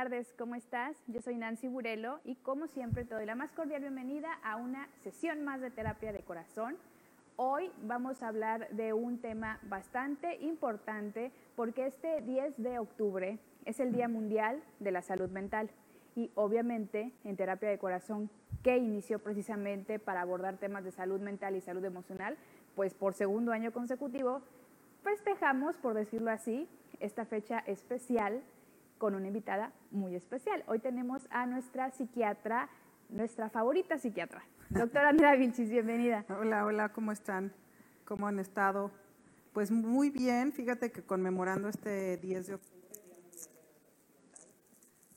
tardes, ¿cómo estás? Yo soy Nancy Burelo y como siempre te doy la más cordial bienvenida a una sesión más de terapia de corazón. Hoy vamos a hablar de un tema bastante importante porque este 10 de octubre es el Día Mundial de la Salud Mental y obviamente en terapia de corazón que inició precisamente para abordar temas de salud mental y salud emocional, pues por segundo año consecutivo festejamos, por decirlo así, esta fecha especial con una invitada muy especial. Hoy tenemos a nuestra psiquiatra, nuestra favorita psiquiatra, doctora Andrea Vilchis, bienvenida. Hola, hola, ¿cómo están? ¿Cómo han estado? Pues muy bien, fíjate que conmemorando este 10 de octubre,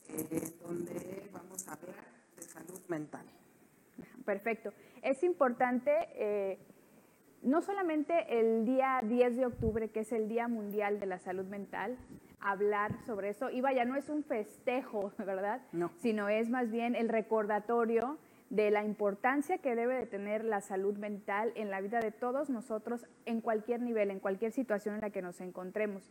eh, donde vamos a hablar de salud mental. Perfecto. Es importante, eh, no solamente el día 10 de octubre, que es el Día Mundial de la Salud Mental, hablar sobre eso. Y vaya, no es un festejo, ¿verdad? No. Sino es más bien el recordatorio de la importancia que debe de tener la salud mental en la vida de todos nosotros en cualquier nivel, en cualquier situación en la que nos encontremos.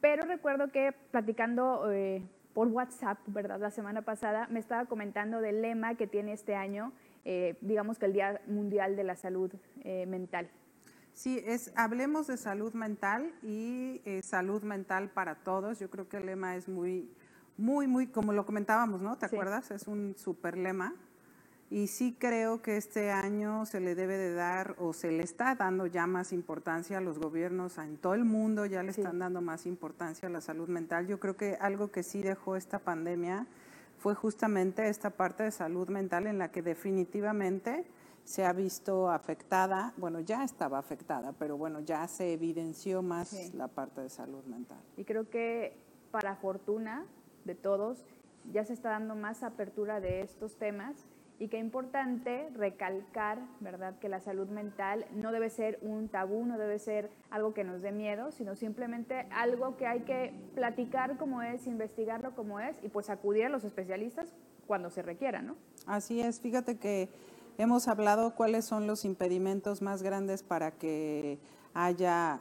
Pero recuerdo que platicando eh, por WhatsApp, ¿verdad? La semana pasada me estaba comentando del lema que tiene este año, eh, digamos que el Día Mundial de la Salud eh, Mental. Sí, es hablemos de salud mental y eh, salud mental para todos. Yo creo que el lema es muy, muy, muy, como lo comentábamos, ¿no? ¿Te acuerdas? Es un super lema. Y sí creo que este año se le debe de dar o se le está dando ya más importancia a los gobiernos en todo el mundo, ya le están dando más importancia a la salud mental. Yo creo que algo que sí dejó esta pandemia fue justamente esta parte de salud mental en la que definitivamente se ha visto afectada, bueno, ya estaba afectada, pero bueno, ya se evidenció más la parte de salud mental. Y creo que para fortuna de todos, ya se está dando más apertura de estos temas y qué importante recalcar, ¿verdad?, que la salud mental no debe ser un tabú, no debe ser algo que nos dé miedo, sino simplemente algo que hay que platicar como es, investigarlo como es y pues acudir a los especialistas cuando se requiera, ¿no? Así es, fíjate que Hemos hablado cuáles son los impedimentos más grandes para que haya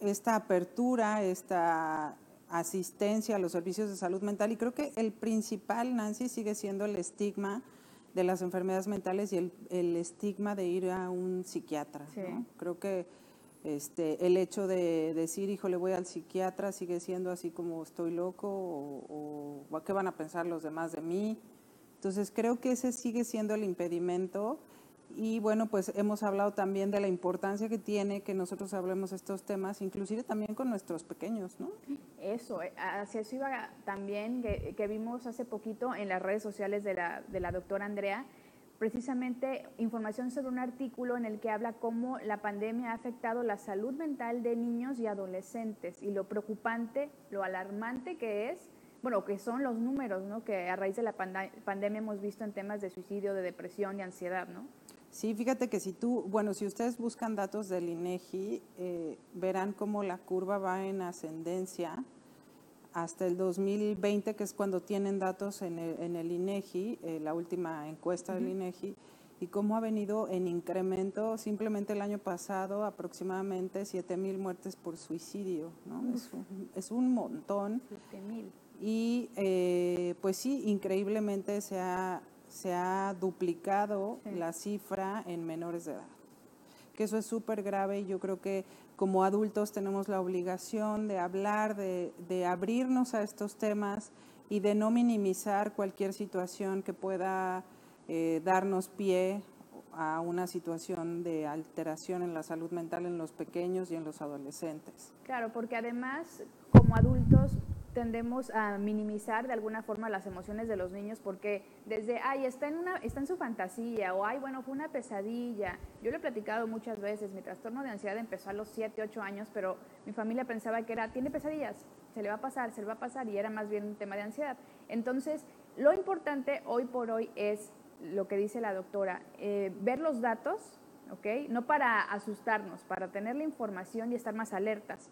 esta apertura, esta asistencia a los servicios de salud mental y creo que el principal, Nancy, sigue siendo el estigma de las enfermedades mentales y el, estigma de ir a un psiquiatra. Creo que este, el hecho de decir, hijo, le voy al psiquiatra, sigue siendo así como estoy loco o, o qué van a pensar los demás de mí. Entonces creo que ese sigue siendo el impedimento y bueno, pues hemos hablado también de la importancia que tiene que nosotros hablemos estos temas, inclusive también con nuestros pequeños, ¿no? Eso, eh, hacia eso iba también, que, vimos hace poquito en las redes sociales de la, de la doctora Andrea, precisamente información sobre un artículo en el que habla cómo la pandemia ha afectado la salud mental de niños y adolescentes y lo preocupante, lo alarmante que es bueno, que son los números, ¿no? Que a raíz de la pandemia hemos visto en temas de suicidio, de depresión y ansiedad, ¿no? Sí, fíjate que si tú, bueno, si ustedes buscan datos del INEGI, eh, verán cómo la curva va en ascendencia hasta el 2020, que es cuando tienen datos en el, INEGI, eh, la última encuesta del INEGI, y cómo ha venido en incremento simplemente el año pasado aproximadamente 7 mil muertes por suicidio, ¿no? Es un, es un, montón. 7 mil. Y eh, pues sí, increíblemente se ha, se ha duplicado la cifra en menores de edad. Que eso es súper grave y yo creo que como adultos tenemos la obligación de hablar, de, de abrirnos a estos temas y de no minimizar cualquier situación que pueda eh, darnos pie a una situación de alteración en la salud mental en los pequeños y en los adolescentes. Claro, porque además como adultos tendemos a minimizar de alguna forma las emociones de los niños porque desde, ay, está en, una, está en su fantasía o, ay, bueno, fue una pesadilla. Yo le he platicado muchas veces, mi trastorno de ansiedad empezó a los 7, 8 años, pero mi familia pensaba que era, tiene pesadillas, se le va a pasar, se le va a pasar y era más bien un tema de ansiedad. Entonces, lo importante hoy por hoy es lo que dice la doctora, eh, ver los datos, ¿ok? No para asustarnos, para tener la información y estar más alertas.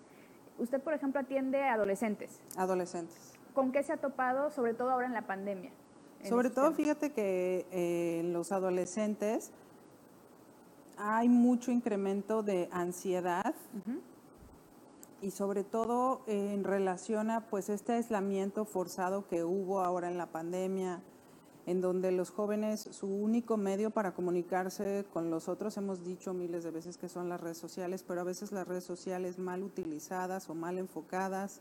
Usted, por ejemplo, atiende a adolescentes. Adolescentes. ¿Con qué se ha topado, sobre todo ahora en la pandemia? sobre todo, fíjate que eh, en los adolescentes hay mucho incremento de ansiedad y sobre todo en relación a pues este aislamiento forzado que hubo ahora en la pandemia, en donde los jóvenes, su único medio para comunicarse con los otros, hemos dicho miles de veces que son las redes sociales, pero a veces las redes sociales mal utilizadas o mal enfocadas,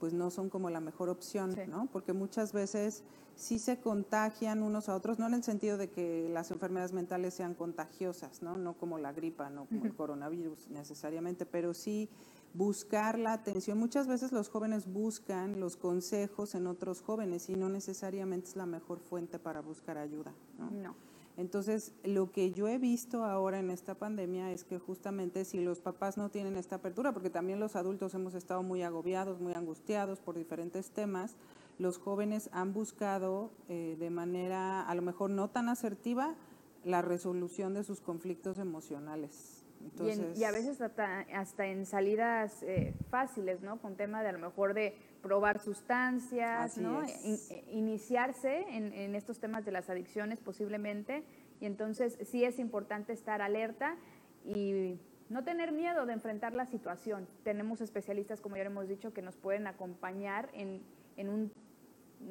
pues no son como la mejor opción, ¿no? Porque muchas veces sí se contagian unos a otros, no en el sentido de que las enfermedades mentales sean contagiosas, ¿no? No como la gripa, no como el coronavirus necesariamente, pero sí buscar la atención. Muchas veces los jóvenes buscan los consejos en otros jóvenes y no necesariamente es la mejor fuente para buscar ayuda. No. Entonces, lo que yo he visto ahora en esta pandemia es que justamente si los papás no tienen esta apertura, porque también los adultos hemos estado muy agobiados, muy angustiados por diferentes temas, los jóvenes han buscado eh, de manera a lo mejor no tan asertiva la resolución de sus conflictos emocionales y, a veces hasta, en salidas eh, fáciles, ¿no? Con tema de a lo mejor de probar sustancias, ¿no? Eh, iniciarse en, estos temas de las adicciones posiblemente. Y entonces sí es importante estar alerta y no tener miedo de enfrentar la situación. Tenemos especialistas, como ya hemos dicho, que nos pueden acompañar en, en un,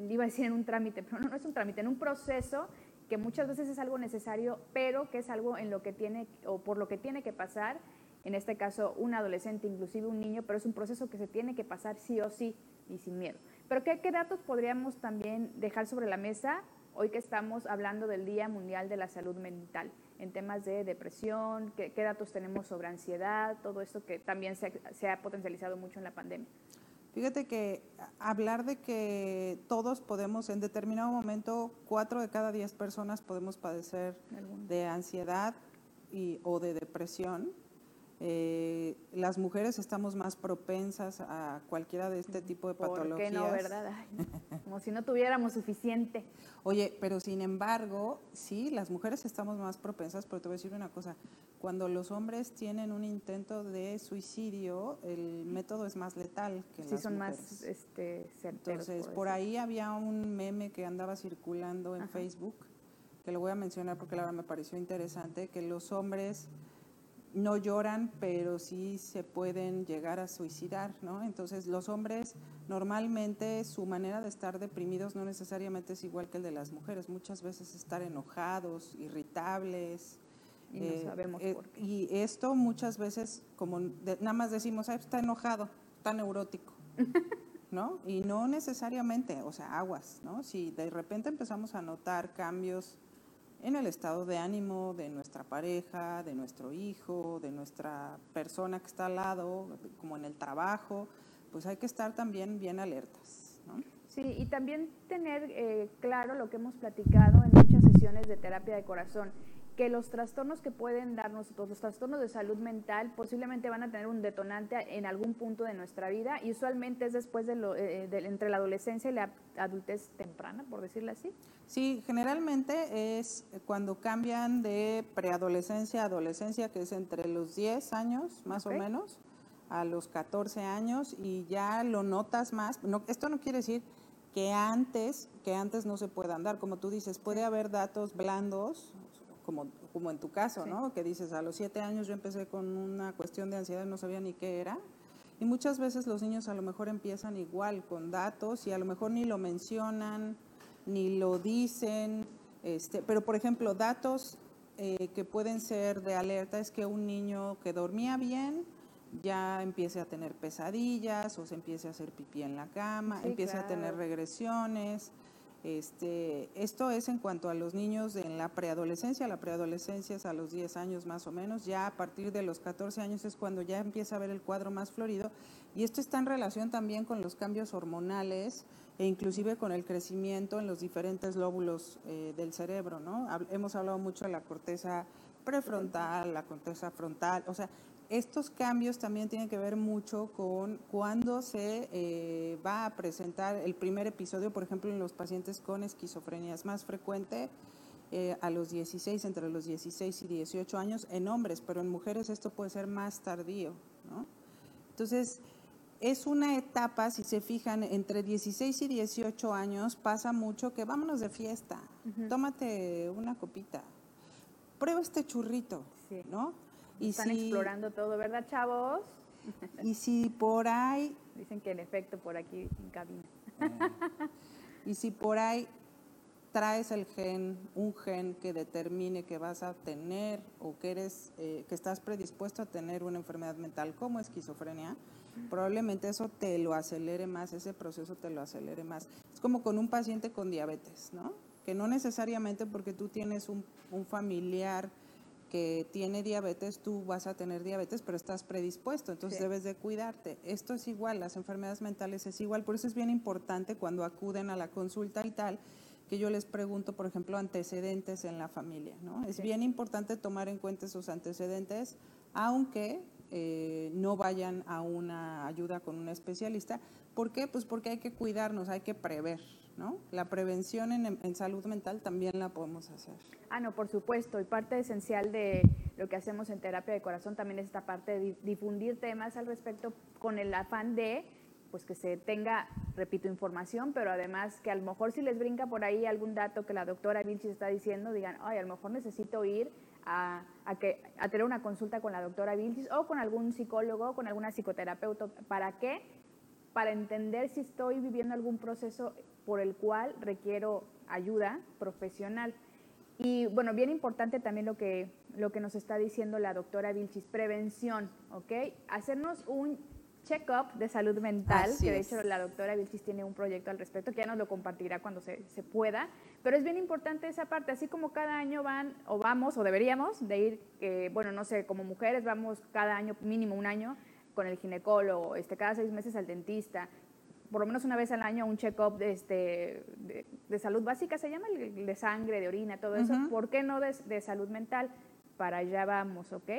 iba a decir en un trámite, pero no, no es un trámite, en un proceso que muchas veces es algo necesario, pero que es algo en lo que tiene o por lo que tiene que pasar, en este caso un adolescente, inclusive un niño, pero es un proceso que se tiene que pasar sí o sí y sin miedo. Pero ¿qué, datos podríamos también dejar sobre la mesa hoy que estamos hablando del Día Mundial de la Salud Mental? en temas de depresión, qué, datos tenemos sobre ansiedad, todo esto que también se ha potencializado mucho en la pandemia. Fíjate que hablar de que todos podemos, en determinado momento, cuatro de cada diez personas podemos padecer de ansiedad y, o de depresión, eh, las mujeres estamos más propensas a cualquiera de este tipo de patologías. ¿Por qué no, verdad? como si no tuviéramos suficiente. Oye, pero sin embargo, sí, las mujeres estamos más propensas, pero te voy a decir una cosa, cuando los hombres tienen un intento de suicidio, el método es más letal que sí, son más este, Entonces, por, ahí había un meme que andaba circulando en Facebook, que lo voy a mencionar porque la verdad me pareció interesante, que los hombres no lloran, pero sí se pueden llegar a suicidar, ¿no? Entonces, los hombres normalmente su manera de estar deprimidos no necesariamente es igual que el de las mujeres. Muchas veces estar enojados, irritables. Y no eh, sabemos eh, por qué. Y esto muchas veces, como nada más decimos, está enojado, está neurótico, ¿no? Y no necesariamente, o sea, aguas, ¿no? Si de repente empezamos a notar cambios en el estado de ánimo de nuestra pareja, de nuestro hijo, de nuestra persona que está al lado, como en el trabajo, pues hay que estar también bien alertas. ¿no? Sí, y también tener eh, claro lo que hemos platicado en muchas sesiones de terapia de corazón que los trastornos que pueden darnos, los trastornos de salud mental, posiblemente van a tener un detonante en algún punto de nuestra vida y usualmente es después de, lo, eh, entre la adolescencia y la adultez temprana, por decirlo así. Sí, generalmente es cuando cambian de preadolescencia a adolescencia, que es entre los 10 años más o menos, a los 14 años y ya lo notas más. No, esto no quiere decir que antes, que antes no se pueda andar, como tú dices, puede haber datos blandos como, como en tu caso, ¿no? Que dices, a los siete años yo empecé con una cuestión de ansiedad, no sabía ni qué era. Y muchas veces los niños a lo mejor empiezan igual, con datos, y a lo mejor ni lo mencionan, ni lo dicen. Este, pero, por ejemplo, datos eh, que pueden ser de alerta es que un niño que dormía bien ya empiece a tener pesadillas o se empiece a hacer pipí en la cama, empiece a tener regresiones. Este, esto es en cuanto a los niños en la preadolescencia, la preadolescencia es a los 10 años más o menos, ya a partir de los 14 años es cuando ya empieza a ver el cuadro más florido y esto está en relación también con los cambios hormonales e inclusive con el crecimiento en los diferentes lóbulos eh, del cerebro, ¿no? Hemos hablado mucho de la corteza prefrontal, la corteza frontal, o sea, estos cambios también tienen que ver mucho con cuándo se eh, va a presentar el primer episodio, por ejemplo, en los pacientes con esquizofrenia. Es más frecuente eh, a los 16, entre los 16 y 18 años en hombres, pero en mujeres esto puede ser más tardío. ¿no? Entonces, es una etapa, si se fijan, entre 16 y 18 años pasa mucho que vámonos de fiesta, tómate una copita, prueba este churrito, ¿no? Están explorando todo, ¿verdad, chavos? Y si por ahí... Dicen que en efecto por aquí en cabina. y si por ahí traes el gen, un gen que determine que vas a tener o que eres, eh, que estás predispuesto a tener una enfermedad mental como esquizofrenia, probablemente eso te lo acelere más, ese proceso te lo acelere más. Es como con un paciente con diabetes, ¿no? Que no necesariamente porque tú tienes un, un familiar que tiene diabetes, tú vas a tener diabetes, pero estás predispuesto, entonces debes de cuidarte. Esto es igual, las enfermedades mentales es igual, por eso es bien importante cuando acuden a la consulta y tal, que yo les pregunto, por ejemplo, antecedentes en la familia. ¿no? Es bien importante tomar en cuenta esos antecedentes, aunque eh, no vayan a una ayuda con un especialista. ¿Por qué? Pues porque hay que cuidarnos, hay que prever. ¿no? La prevención en, salud mental también la podemos hacer. Ah, no, por supuesto. Y parte esencial de lo que hacemos en terapia de corazón también es esta parte de difundir temas al respecto con el afán de pues que se tenga, repito, información, pero además que a lo mejor si les brinca por ahí algún dato que la doctora Vinci está diciendo, digan, ay, a lo mejor necesito ir a, que, a tener una consulta con la doctora Vilchis o con algún psicólogo, con alguna psicoterapeuta. ¿Para qué? Para entender si estoy viviendo algún proceso por el cual requiero ayuda profesional. Y bueno, bien importante también lo que, lo que nos está diciendo la doctora Vilchis, prevención, ¿ok? Hacernos un check-up de salud mental, que de hecho la doctora Vilchis tiene un proyecto al respecto, que ya nos lo compartirá cuando se, se, pueda, pero es bien importante esa parte, así como cada año van o vamos o deberíamos de ir, eh, bueno, no sé, como mujeres vamos cada año, mínimo un año, con el ginecólogo, este, cada seis meses al dentista, por lo menos una vez al año un check-up de, este, de, salud básica, se llama de sangre, de orina, todo eso, ¿por qué no de, de salud mental? Para allá vamos, ¿ok?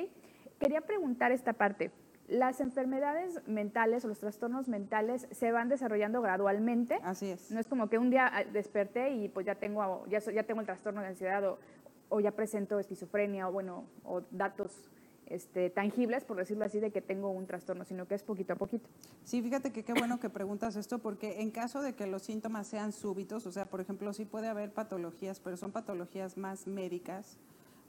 Quería preguntar esta parte. Las enfermedades mentales o los trastornos mentales se van desarrollando gradualmente. Así es. No es como que un día ah, desperté y pues ya tengo, ya, ya tengo el trastorno de ansiedad o, o ya presento esquizofrenia o bueno, o datos este, tangibles, por decirlo así, de que tengo un trastorno, sino que es poquito a poquito. Sí, fíjate que qué bueno que preguntas esto, porque en caso de que los síntomas sean súbitos, o sea, por ejemplo, sí puede haber patologías, pero son patologías más médicas,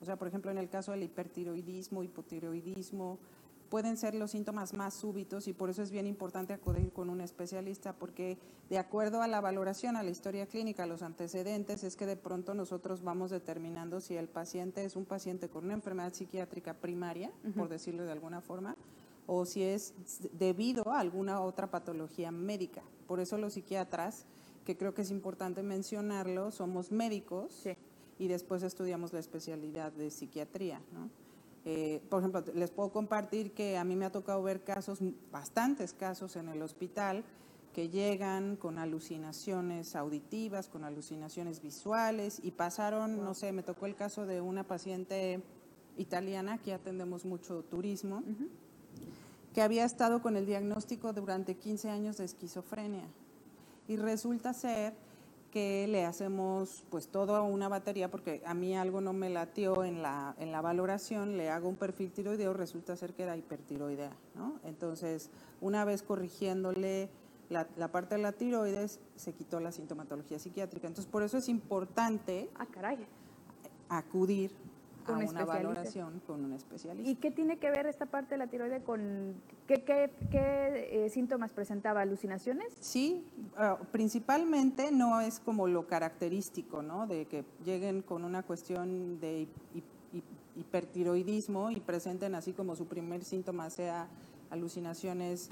o sea, por ejemplo, en el caso del hipertiroidismo, hipotiroidismo, pueden ser los síntomas más súbitos y por eso es bien importante acudir con un especialista porque de acuerdo a la valoración, a la historia clínica, a los antecedentes, es que de pronto nosotros vamos determinando si el paciente es un paciente con una enfermedad psiquiátrica primaria, por decirlo de alguna forma, o si es debido a alguna otra patología médica. Por eso los psiquiatras, que creo que es importante mencionarlo, somos médicos y después estudiamos la especialidad de psiquiatría. ¿no? Eh, por ejemplo, les puedo compartir que a mí me ha tocado ver casos, bastantes casos en el hospital, que llegan con alucinaciones auditivas, con alucinaciones visuales y pasaron, no sé, me tocó el caso de una paciente italiana, aquí atendemos mucho turismo, que había estado con el diagnóstico durante 15 años de esquizofrenia. Y resulta ser que le hacemos pues toda una batería, porque a mí algo no me latió en la, en la valoración, le hago un perfil tiroideo, resulta ser que era hipertiroidea, ¿no? Entonces, una vez corrigiéndole la, la, parte de la tiroides, se quitó la sintomatología psiquiátrica. Entonces, por eso es importante ah, caray. acudir a una valoración con un especialista. ¿Y qué tiene que ver esta parte de la tiroide con qué, qué, qué eh, síntomas presentaba? ¿Alucinaciones? Sí, uh, principalmente no es como lo característico, ¿no? De que lleguen con una cuestión de hipertiroidismo y presenten así como su primer síntoma sea alucinaciones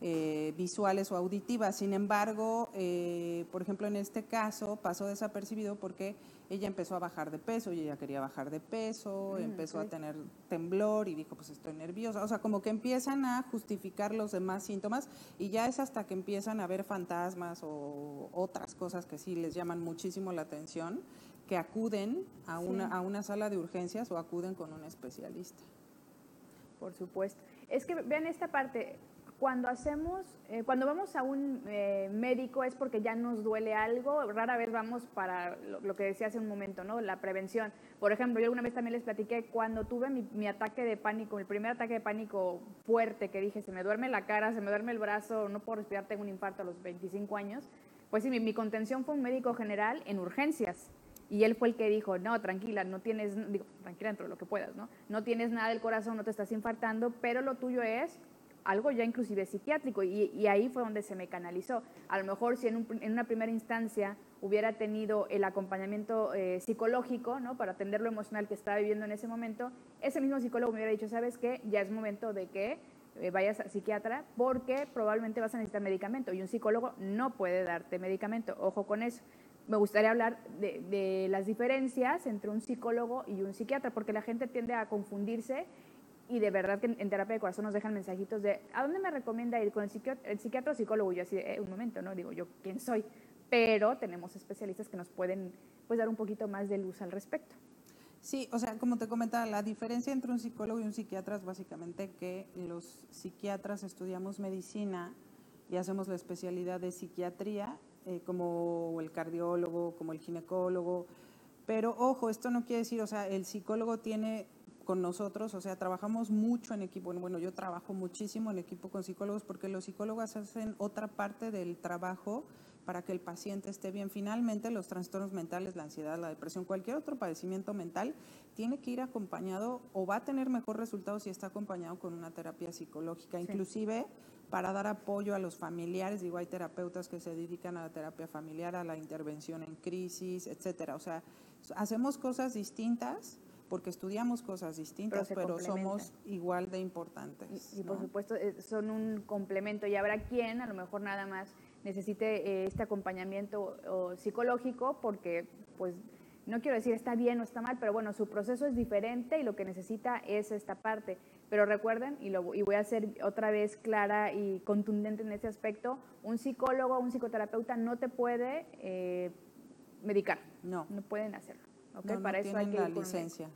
eh, visuales o auditivas. Sin embargo, eh, por ejemplo, en este caso pasó desapercibido porque ella empezó a bajar de peso y ella quería bajar de peso, mm, empezó a tener temblor y dijo, pues estoy nerviosa. O sea, como que empiezan a justificar los demás síntomas y ya es hasta que empiezan a ver fantasmas o otras cosas que sí les llaman muchísimo la atención, que acuden a una, a una sala de urgencias o acuden con un especialista. Por supuesto. Es que vean esta parte, cuando hacemos, eh, cuando vamos a un eh, médico es porque ya nos duele algo, rara vez vamos para lo, que decía hace un momento, ¿no? La prevención. Por ejemplo, yo alguna vez también les platiqué cuando tuve mi, mi, ataque de pánico, el primer ataque de pánico fuerte que dije, se me duerme la cara, se me duerme el brazo, no puedo respirar, tengo un infarto a los 25 años. Pues sí, mi, mi contención fue un médico general en urgencias. Y él fue el que dijo, no, tranquila, no tienes, digo, tranquila dentro de lo que puedas, ¿no? No tienes nada del corazón, no te estás infartando, pero lo tuyo es algo ya inclusive psiquiátrico y, ahí fue donde se me canalizó. A lo mejor si en, una primera instancia hubiera tenido el acompañamiento eh, psicológico, ¿no? Para atender lo emocional que estaba viviendo en ese momento, ese mismo psicólogo me hubiera dicho, ¿sabes qué? Ya es momento de que eh, vayas a psiquiatra porque probablemente vas a necesitar medicamento y un psicólogo no puede darte medicamento. Ojo con eso. Me gustaría hablar de, de las diferencias entre un psicólogo y un psiquiatra porque la gente tiende a confundirse y de verdad que en terapia de corazón nos dejan mensajitos de ¿a dónde me recomienda ir? ¿Con el psiquiatra, el psiquiatra o psicólogo? Yo así, eh, un momento, ¿no? Digo, ¿yo quién soy? Pero tenemos especialistas que nos pueden pues, dar un poquito más de luz al respecto. Sí, o sea, como te comentaba, la diferencia entre un psicólogo y un psiquiatra es básicamente que los psiquiatras estudiamos medicina y hacemos la especialidad de psiquiatría, eh, como el cardiólogo, como el ginecólogo. Pero ojo, esto no quiere decir, o sea, el psicólogo tiene con nosotros, o sea, trabajamos mucho en equipo. Bueno, yo trabajo muchísimo en equipo con psicólogos porque los psicólogos hacen otra parte del trabajo para que el paciente esté bien. Finalmente, los trastornos mentales, la ansiedad, la depresión, cualquier otro padecimiento mental, tiene que ir acompañado o va a tener mejor resultado si está acompañado con una terapia psicológica, inclusive para dar apoyo a los familiares. Digo, hay terapeutas que se dedican a la terapia familiar, a la intervención en crisis, etcétera. O sea, hacemos cosas distintas porque estudiamos cosas distintas, pero, somos igual de importantes. Y, por supuesto eh, son un complemento y habrá quien a lo mejor nada más necesite eh, este acompañamiento psicológico porque pues no quiero decir está bien o está mal, pero bueno, su proceso es diferente y lo que necesita es esta parte. Pero recuerden, y, lo, y voy a ser otra vez clara y contundente en ese aspecto, un psicólogo, un psicoterapeuta no te puede eh, medicar. No. No pueden hacerlo. No, para eso hay que la licencia.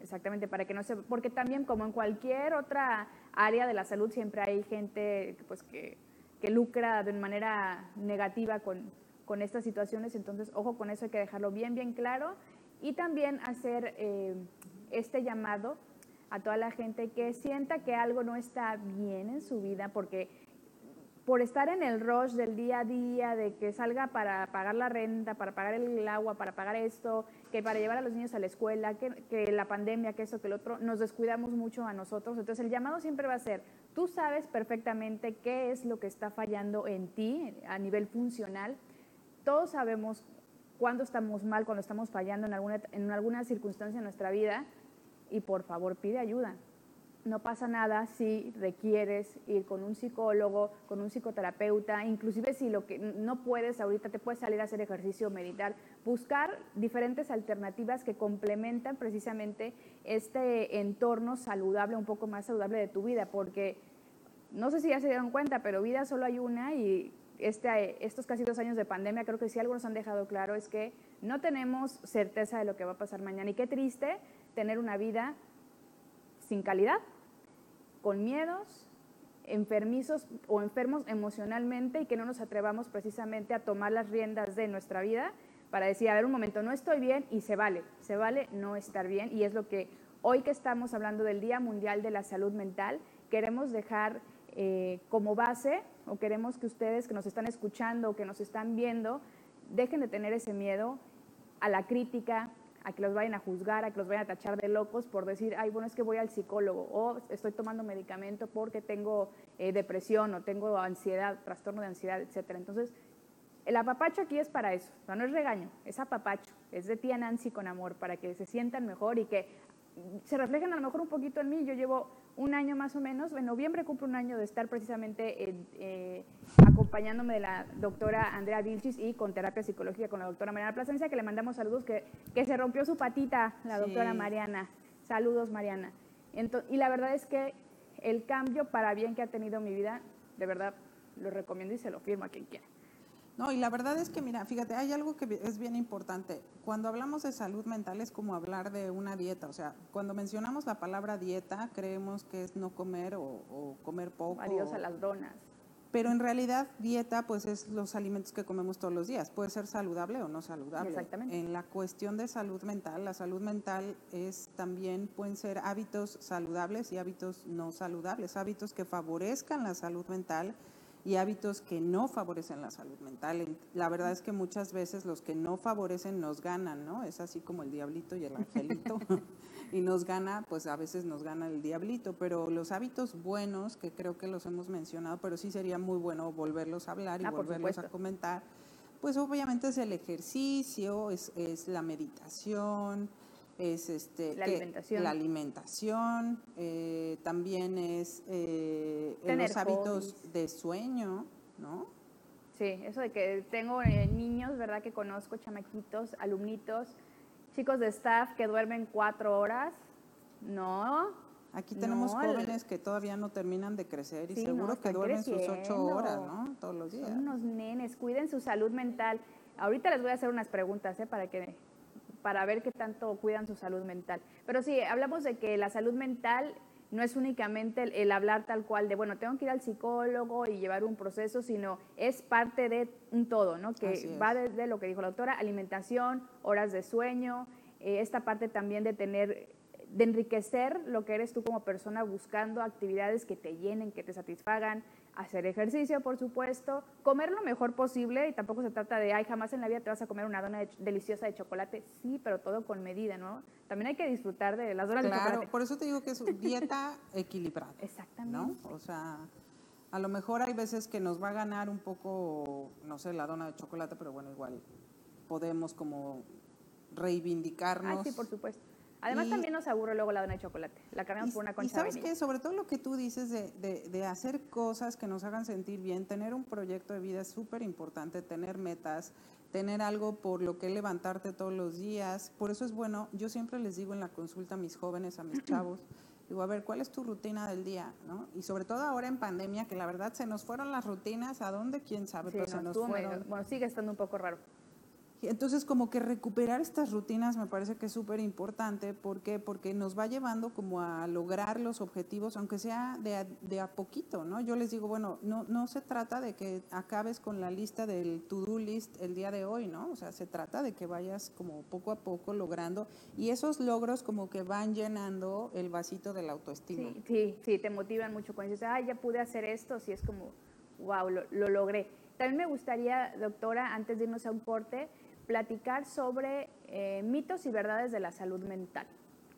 Exactamente, para que no se, porque también como en cualquier otra área de la salud siempre hay gente pues que, que lucra de manera negativa con, con, estas situaciones, entonces ojo con eso hay que dejarlo bien bien claro y también hacer eh, este llamado a toda la gente que sienta que algo no está bien en su vida porque por estar en el rush del día a día, de que salga para pagar la renta, para pagar el agua, para pagar esto, que para llevar a los niños a la escuela, que, la pandemia, que eso, que el otro, nos descuidamos mucho a nosotros. Entonces el llamado siempre va a ser, tú sabes perfectamente qué es lo que está fallando en ti a nivel funcional. Todos sabemos cuándo estamos mal, cuando estamos fallando en alguna, en alguna circunstancia de nuestra vida y por favor pide ayuda no pasa nada si requieres ir con un psicólogo, con un psicoterapeuta, inclusive si lo que no puedes ahorita te puedes salir a hacer ejercicio, meditar, buscar diferentes alternativas que complementan precisamente este entorno saludable, un poco más saludable de tu vida, porque no sé si ya se dieron cuenta, pero vida solo hay una y este, estos casi dos años de pandemia creo que si algo nos han dejado claro es que no tenemos certeza de lo que va a pasar mañana. Y qué triste tener una vida sin calidad, con miedos, enfermizos o enfermos emocionalmente y que no nos atrevamos precisamente a tomar las riendas de nuestra vida para decir, a ver un momento, no estoy bien y se vale, se vale no estar bien y es lo que hoy que estamos hablando del Día Mundial de la Salud Mental, queremos dejar eh, como base o queremos que ustedes que nos están escuchando o que nos están viendo dejen de tener ese miedo a la crítica, a que los vayan a juzgar, a que los vayan a tachar de locos por decir, ay, bueno, es que voy al psicólogo o estoy tomando medicamento porque tengo eh, depresión o tengo ansiedad, trastorno de ansiedad, etc. Entonces, el apapacho aquí es para eso, no es regaño, es apapacho, es de tía Nancy con amor, para que se sientan mejor y que se reflejen a lo mejor un poquito en mí. Yo llevo un año más o menos, en noviembre cumplo un año de estar precisamente eh, acompañándome de la doctora Andrea Vilchis y con terapia psicológica con la doctora Mariana Plasencia, que le mandamos saludos, que, que se rompió su patita la doctora Mariana. Saludos, Mariana. y la verdad es que el cambio para bien que ha tenido mi vida, de verdad lo recomiendo y se lo firmo a quien quiera. No, y la verdad es que, mira, fíjate, hay algo que es bien importante. Cuando hablamos de salud mental es como hablar de una dieta. O sea, cuando mencionamos la palabra dieta, creemos que es no comer o, comer poco. Adiós a las donas. Pero en realidad dieta pues es los alimentos que comemos todos los días. Puede ser saludable o no saludable. Exactamente. En la cuestión de salud mental, la salud mental es también pueden ser hábitos saludables y hábitos no saludables, hábitos que favorezcan la salud mental y hábitos que no favorecen la salud mental. La verdad es que muchas veces los que no favorecen nos ganan, ¿no? Es así como el diablito y el angelito. y nos gana, pues a veces nos gana el diablito, pero los hábitos buenos, que creo que los hemos mencionado, pero sí sería muy bueno volverlos a hablar y Ah, volverlos a comentar, pues obviamente es el ejercicio, es, es la meditación, es este La que- alimentación. la alimentación, eh, también es eh, los hábitos hobbies. de sueño, ¿no? Sí, eso de que tengo eh, niños, ¿verdad? Que conozco, chamaquitos, alumnitos, chicos de staff que duermen cuatro horas. No. Aquí tenemos No, jóvenes que todavía no terminan de crecer y Sí, seguro no, que duermen sus ocho horas, ¿no? Todos los días. Son unos nenes, cuiden su salud mental. Ahorita les voy a hacer unas preguntas, ¿eh? Para que para ver qué tanto cuidan su salud mental. Pero sí, hablamos de que la salud mental no es únicamente el, el hablar tal cual de, bueno, tengo que ir al psicólogo y llevar un proceso, sino es parte de un todo, ¿no? Que va desde lo que dijo la doctora, alimentación, horas de sueño, eh, esta parte también de tener de enriquecer lo que eres tú como persona buscando actividades que te llenen, que te satisfagan, hacer ejercicio, por supuesto, comer lo mejor posible y tampoco se trata de, ay, jamás en la vida te vas a comer una dona de deliciosa de chocolate, sí, pero todo con medida, ¿no? También hay que disfrutar de las donas de Claro, chocolate. por eso te digo que es dieta equilibrada, Exactamente. ¿no? O sea, a lo mejor hay veces que nos va a ganar un poco, no sé, la dona de chocolate, pero bueno, igual podemos como reivindicarnos. Ay, sí, por supuesto. Además Y- también nos aburre luego la dona de chocolate. La cambiamos Y- por una y concha de sabes qué, sobre todo lo que tú dices de, de- de hacer cosas que nos hagan sentir bien, tener un proyecto de vida es súper importante, tener metas, tener algo por lo que levantarte todos los días. Por eso es bueno, yo siempre les digo en la consulta a mis jóvenes, a mis chavos, digo, a ver, ¿cuál es tu rutina del día? ¿no? Y sobre todo ahora en pandemia, que la verdad se nos fueron las rutinas, ¿a dónde? ¿Quién sabe? Sí, Pero no, se nos fueron. medio- bueno, sigue estando un poco raro. Entonces, como que recuperar estas rutinas me parece que es súper importante. ¿Por qué? Porque nos va llevando como a lograr los objetivos, aunque sea de a, de a poquito, ¿no? Yo les digo, bueno, no, no se trata de que acabes con la lista del to-do list el día de hoy, ¿no? O sea, se trata de que vayas como poco a poco logrando y esos logros como que van llenando el vasito de la autoestima. Sí, sí, sí, te motivan mucho cuando dices, ay, ya pude hacer esto, sí es como, wow, lo, lo logré. También me gustaría, doctora, antes de irnos a un corte, platicar sobre eh, mitos y verdades de la salud mental.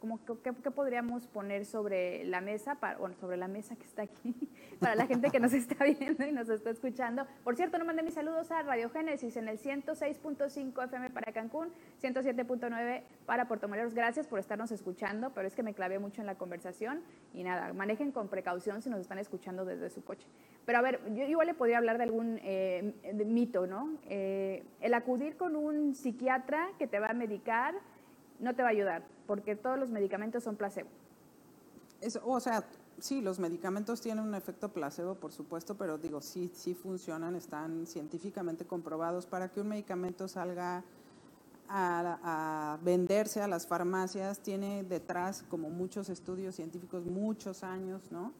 Como, ¿qué, podríamos poner sobre la mesa, para, bueno, sobre la mesa que está aquí, para la gente que nos está viendo y nos está escuchando? Por cierto, no mandé mis saludos a Radio Génesis en el 106.5 FM para Cancún, 107.9 para Puerto Morelos. Gracias por estarnos escuchando, pero es que me clavé mucho en la conversación y nada, manejen con precaución si nos están escuchando desde su coche. Pero a ver, yo igual le podría hablar de algún eh, mito, ¿no? Eh, el acudir con un psiquiatra que te va a medicar no te va a ayudar, porque todos los medicamentos son placebo. O sea, sí, los medicamentos tienen un efecto placebo, por supuesto, pero digo, sí, sí funcionan, están científicamente comprobados. Para que un medicamento salga a venderse a las farmacias, tiene detrás como muchos estudios científicos, muchos años, ¿no?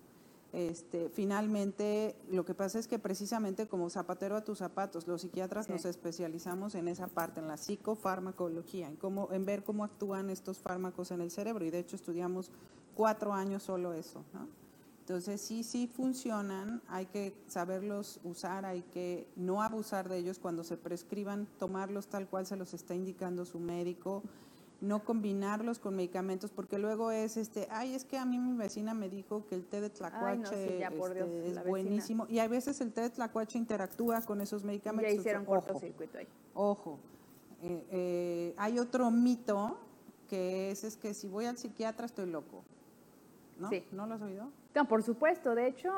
Este, finalmente, lo que pasa es que precisamente como zapatero a tus zapatos, los psiquiatras nos especializamos en esa parte, en la psicofarmacología, en, cómo, en ver cómo actúan estos fármacos en el cerebro. Y de hecho estudiamos cuatro años solo eso, ¿no? Entonces sí, sí funcionan, hay que saberlos usar, hay que no abusar de ellos cuando se prescriban, tomarlos tal cual se los está indicando su médico, no combinarlos con medicamentos, porque luego es este, ay, es que a mí mi vecina me dijo que el té de tlacuache Ay, no, sí, ya, por Dios, este, es vecina. buenísimo, y a veces el té de tlacuache interactúa con esos medicamentos. Ya hicieron cortocircuito ahí. Ojo, eh, eh, hay otro mito que es, es que si voy al psiquiatra estoy loco. ¿No? Sí. ¿No lo has oído? No, por supuesto, de hecho,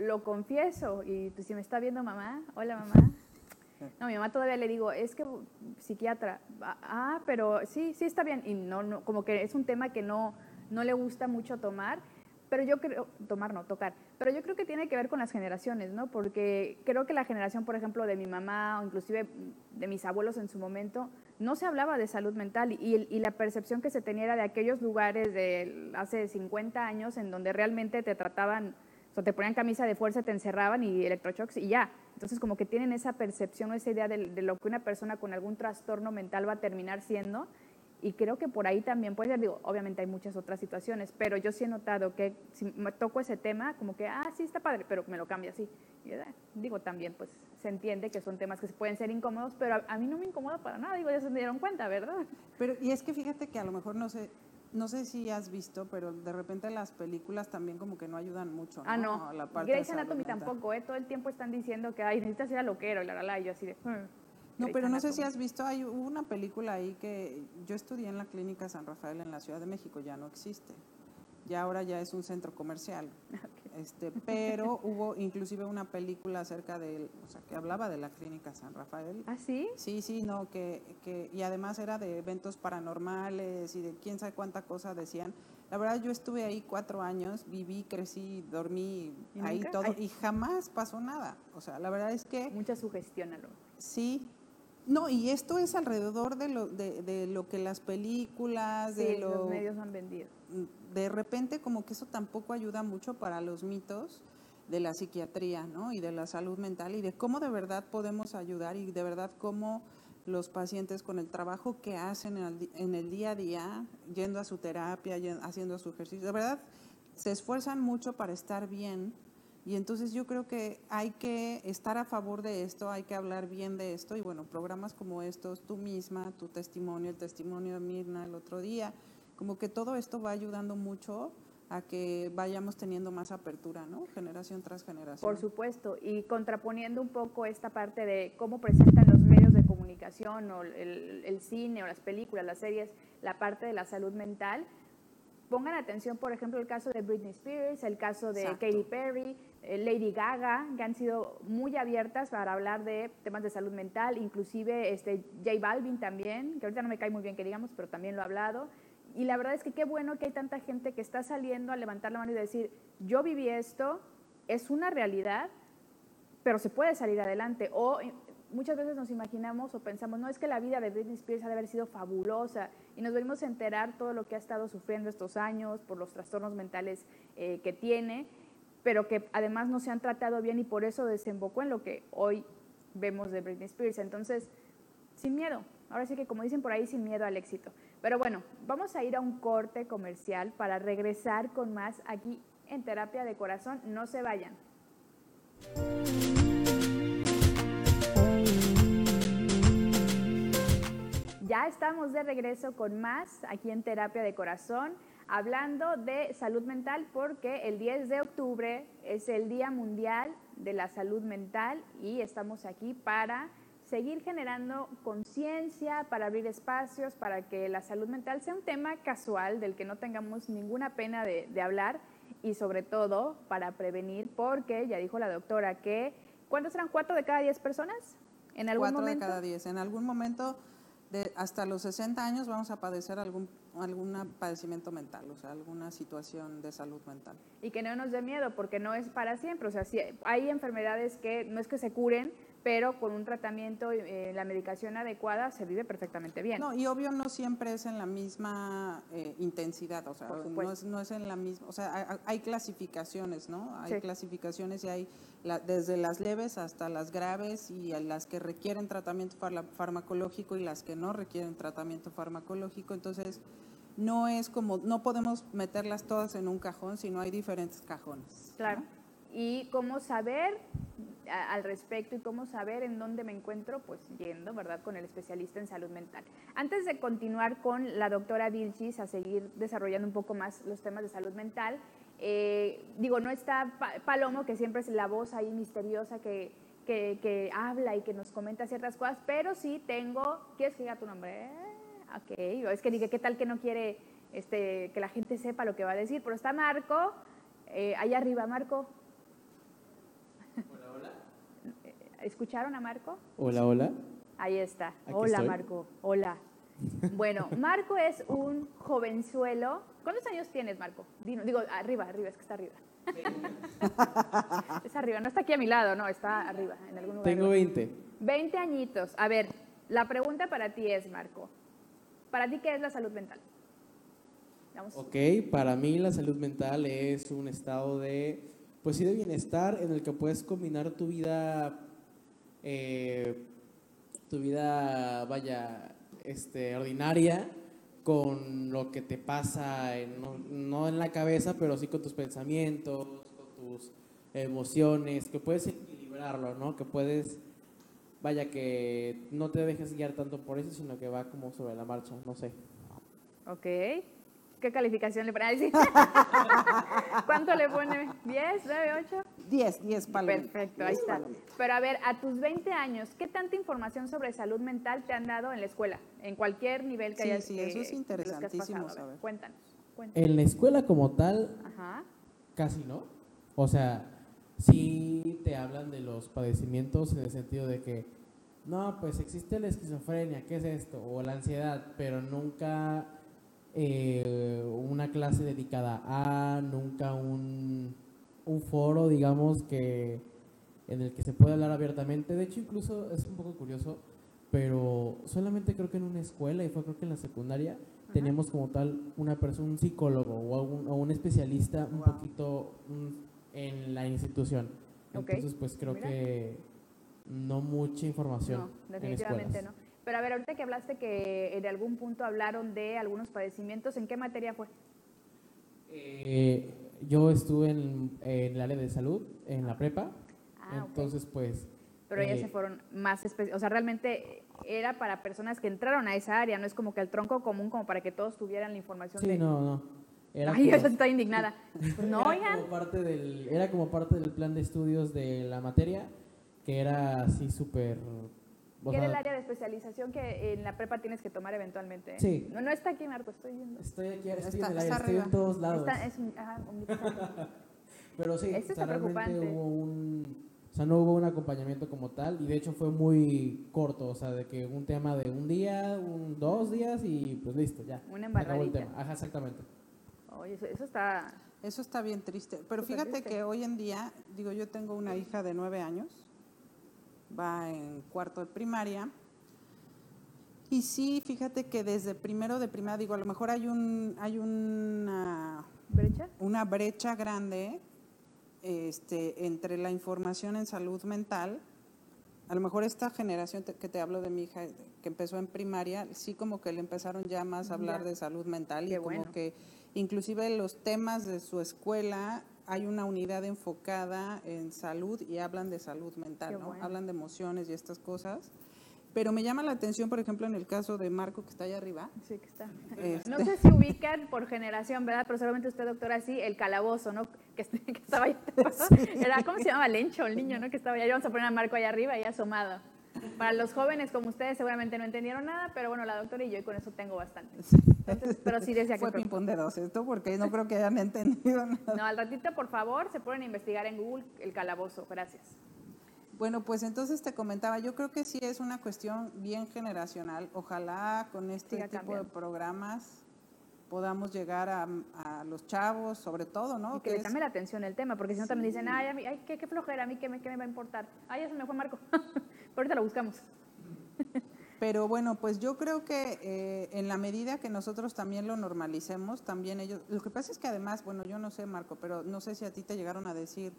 lo confieso, y pues, si me está viendo mamá, hola mamá. No, mi mamá todavía le digo, es que psiquiatra, ah, ah, pero sí, sí está bien, y no, no, como que es un tema que no, no le gusta mucho tomar, pero yo creo, tomar no, tocar, pero yo creo que tiene que ver con las generaciones, ¿no? Porque creo que la generación, por ejemplo, de mi mamá o inclusive de mis abuelos en su momento, no se hablaba de salud mental y, y la percepción que se tenía era de aquellos lugares de hace 50 años en donde realmente te trataban, sea, te ponían camisa de fuerza, te encerraban y electroshocks y ya. Entonces como que tienen esa percepción o esa idea de, de lo que una persona con algún trastorno mental va a terminar siendo y creo que por ahí también puede ser, digo, obviamente hay muchas otras situaciones, pero yo sí he notado que si me toco ese tema, como que, ah, sí está padre, pero me lo cambia así. Y, ah, digo, también, pues se entiende que son temas que se pueden ser incómodos, pero a, a mí no me incomoda para nada, digo, ya se dieron cuenta, ¿verdad? Pero, y es que fíjate que a lo mejor no sé, no sé si has visto, pero de repente las películas también como que no ayudan mucho. Ah, no. La parte Grey's Anatomy tampoco, ¿eh? Todo el tiempo están diciendo que ay, necesitas ir a loquero y la, la, la, y yo así de. Hmm, no, pero no sé si has visto, hay una película ahí que yo estudié en la Clínica San Rafael en la Ciudad de México, ya no existe. Ya ahora ya es un centro comercial. Este, pero hubo inclusive una película acerca de, o sea, que hablaba de la clínica San Rafael. ¿Ah, sí? Sí, sí, no, que, que, y además era de eventos paranormales y de quién sabe cuánta cosa decían. La verdad, yo estuve ahí cuatro años, viví, crecí, dormí ahí todo y jamás pasó nada. O sea, la verdad es que... Mucha sugestión a lo. Sí, no, y esto es alrededor de lo, de, de lo que las películas, de los medios han vendido. De repente como que eso tampoco ayuda mucho para los mitos de la psiquiatría, ¿no? Y de la salud mental y de cómo de verdad podemos ayudar y de verdad cómo los pacientes con el trabajo que hacen en el, día a día, yendo a su terapia, haciendo su ejercicio, de verdad se esfuerzan mucho para estar bien y entonces yo creo que hay que estar a favor de esto, hay que hablar bien de esto y bueno, programas como estos, tú misma, tu testimonio, el testimonio de Mirna el otro día, como que todo esto va ayudando mucho a que vayamos teniendo más apertura, ¿no? Generación tras generación. Por supuesto, y contraponiendo un poco esta parte de cómo presentan los medios de comunicación o el, el cine o las películas, las series, la parte de la salud mental, pongan atención, por ejemplo, el caso de Britney Spears, el caso de Katy Perry, eh, Lady Gaga, que han sido muy abiertas para hablar de temas de salud mental, inclusive este, J Balvin también, que ahorita no me cae muy bien que digamos, pero también lo ha hablado. Y la verdad es que qué bueno que hay tanta gente que está saliendo a levantar la mano y decir, yo viví esto, es una realidad, pero se puede salir adelante. O muchas veces nos imaginamos o pensamos, no es que la vida de Britney Spears ha de haber sido fabulosa y nos venimos a enterar todo lo que ha estado sufriendo estos años por los trastornos mentales eh, que tiene, pero que además no se han tratado bien y por eso desembocó en lo que hoy vemos de Britney Spears. Entonces, sin miedo, ahora sí que como dicen por ahí, sin miedo al éxito. Pero bueno, vamos a ir a un corte comercial para regresar con más aquí en Terapia de Corazón. No se vayan. Ya estamos de regreso con más aquí en Terapia de Corazón, hablando de salud mental porque el 10 de octubre es el Día Mundial de la Salud Mental y estamos aquí para seguir generando conciencia, para abrir espacios, para que la salud mental sea un tema casual del que no tengamos ninguna pena de, hablar y sobre todo para prevenir, porque ya dijo la doctora que, ¿cuántos eran? ¿Cuatro de cada diez personas? En algún Cuatro de cada diez. En algún momento de hasta los 60 años vamos a padecer algún algún padecimiento mental, o sea, alguna situación de salud mental. Y que no nos dé miedo, porque no es para siempre, o sea, si hay enfermedades que no es que se curen, pero con un tratamiento, eh, la medicación adecuada, se vive perfectamente bien. No, y obvio no siempre es en la misma eh, intensidad, o sea, no es, no es, en la misma, o sea, hay, clasificaciones, ¿no? Hay clasificaciones y hay desde las leves hasta las graves y las que requieren tratamiento farmacológico y las que no requieren tratamiento farmacológico, entonces no es como, no podemos meterlas todas en un cajón, sino hay diferentes cajones. Claro. Y cómo saber al respecto y cómo saber en dónde me encuentro, pues yendo, ¿verdad?, con el especialista en salud mental. Antes de continuar con la doctora Vilchis a seguir desarrollando un poco más los temas de salud mental, eh, digo, no está Palomo, que siempre es la voz ahí misteriosa que, que, que, habla y que nos comenta ciertas cosas, pero sí tengo, ¿quieres que diga tu nombre? Ok, es que dije, ¿qué tal que no quiere este, que la gente sepa lo que va a decir? Pero está Marco, eh, ahí arriba, Marco. Hola, hola. ¿Escucharon a Marco? Hola, hola. Ahí está. hola, Marco. Hola. Bueno, Marco es un jovenzuelo. ¿Cuántos años tienes, Marco? digo, arriba, arriba, es que está arriba. es arriba, no está aquí a mi lado, no, está arriba, en algún lugar. Tengo 20. 20 añitos. A ver, la pregunta para ti es, Marco, ¿Para ti qué es la salud mental? Ok, para mí la salud mental es un estado de, pues sí, de bienestar en el que puedes combinar tu vida, eh, tu vida, vaya, este, ordinaria con lo que te pasa, no, en la cabeza, pero sí con tus pensamientos, con tus emociones, que puedes equilibrarlo, ¿no? Que puedes vaya que no te dejes guiar tanto por eso, sino que va como sobre la marcha, no sé. Ok. ¿Qué calificación le pone? ¿Cuánto le pone? ¿10, 9, 8? 10, 10 palomitas. Perfecto, ahí está. Pero a ver, a tus 20 años, ¿qué tanta información sobre salud mental te han dado en la escuela? En cualquier nivel que sí, hayas Sí, eso es interesantísimo saber. Cuéntanos, cuéntanos, En la escuela como tal, casi no. O sea, sí te hablan de los padecimientos en el sentido de que, no, pues existe la esquizofrenia, ¿qué es esto? O la ansiedad, pero nunca eh, una clase dedicada a, nunca un, un foro, digamos, que en el que se puede hablar abiertamente. De hecho, incluso es un poco curioso, pero solamente creo que en una escuela, y fue creo que en la secundaria, teníamos como tal una persona, un psicólogo o, o un especialista un poquito en la institución. Entonces, pues creo que no mucha información. No, definitivamente no. Pero a ver, ahorita que hablaste que en algún punto hablaron de algunos padecimientos, ¿en qué materia fue? Eh, yo estuve en, el área de salud, en la prepa. Ah, entonces, pues... Pero ellas se eh, fueron más específicas, o sea, realmente era para personas que entraron a esa área, no es como que el tronco común como para que todos tuvieran la información. Sí, no, no. Era Ay, yo estoy indignada. No, era Como parte del, era como parte del plan de estudios de la materia, que era así súper ¿Qué era el área de especialización que en la prepa tienes que tomar eventualmente? Sí. No, no está aquí, Marco, estoy viendo. Estoy aquí, estoy en el aire, estoy en todos lados. Está, es un, ajá, un Pero sí, Esto está preocupante. hubo un, o sea, no hubo un acompañamiento como tal y de hecho fue muy corto, o sea, de que un tema de un día, un, dos días y pues listo, ya. Una embarradita. Ajá, exactamente. Oye, eso, eso está... Eso está bien triste. Pero fíjate que hoy en día, digo, yo tengo una hija de nueve años va en cuarto de primaria. Y sí, fíjate que desde primero de primaria, digo, a lo mejor hay un hay una brecha, una brecha grande este, entre la información en salud mental. A lo mejor esta generación que te hablo de mi hija, que empezó en primaria, sí como que le empezaron ya más a hablar de salud mental y como que inclusive los temas de su escuela hay una unidad enfocada en salud y hablan de salud mental, ¿no? Hablan de emociones y estas cosas. Pero me llama la atención, por ejemplo, en el caso de Marco, que está allá arriba. Sí, que está. Este no sé si ubican por generación, ¿verdad? Pero seguramente usted, doctora, sí, el calabozo, ¿no? Que, estaba ahí. Era, ¿Cómo se llama? Lencho, el niño, ¿no? Que estaba allá. Vamos a poner a Marco allá arriba y asomado. Para los jóvenes como ustedes seguramente no entendieron nada, pero bueno, la doctora y yo y con eso tengo bastante. pero sí decía que... Fue ping de dos esto porque no creo que hayan entendido nada. No, al ratito, por favor, se pueden investigar en Google el calabozo. Gracias. Bueno, pues entonces te comentaba, yo creo que sí es una cuestión bien generacional. Ojalá con este tipo de programas podamos llegar a, los chavos, sobre todo, ¿no? Y que, les llame la atención el tema, porque si no también dicen, ay, ay qué, qué, flojera, a mí qué me, qué me va a importar. Ay, ya se me fue Marco. ahorita lo buscamos. Pero bueno, pues yo creo que eh, en la medida que nosotros también lo normalicemos, también ellos... Lo que pasa es que además, bueno, yo no sé, Marco, pero no sé si a ti te llegaron a decir,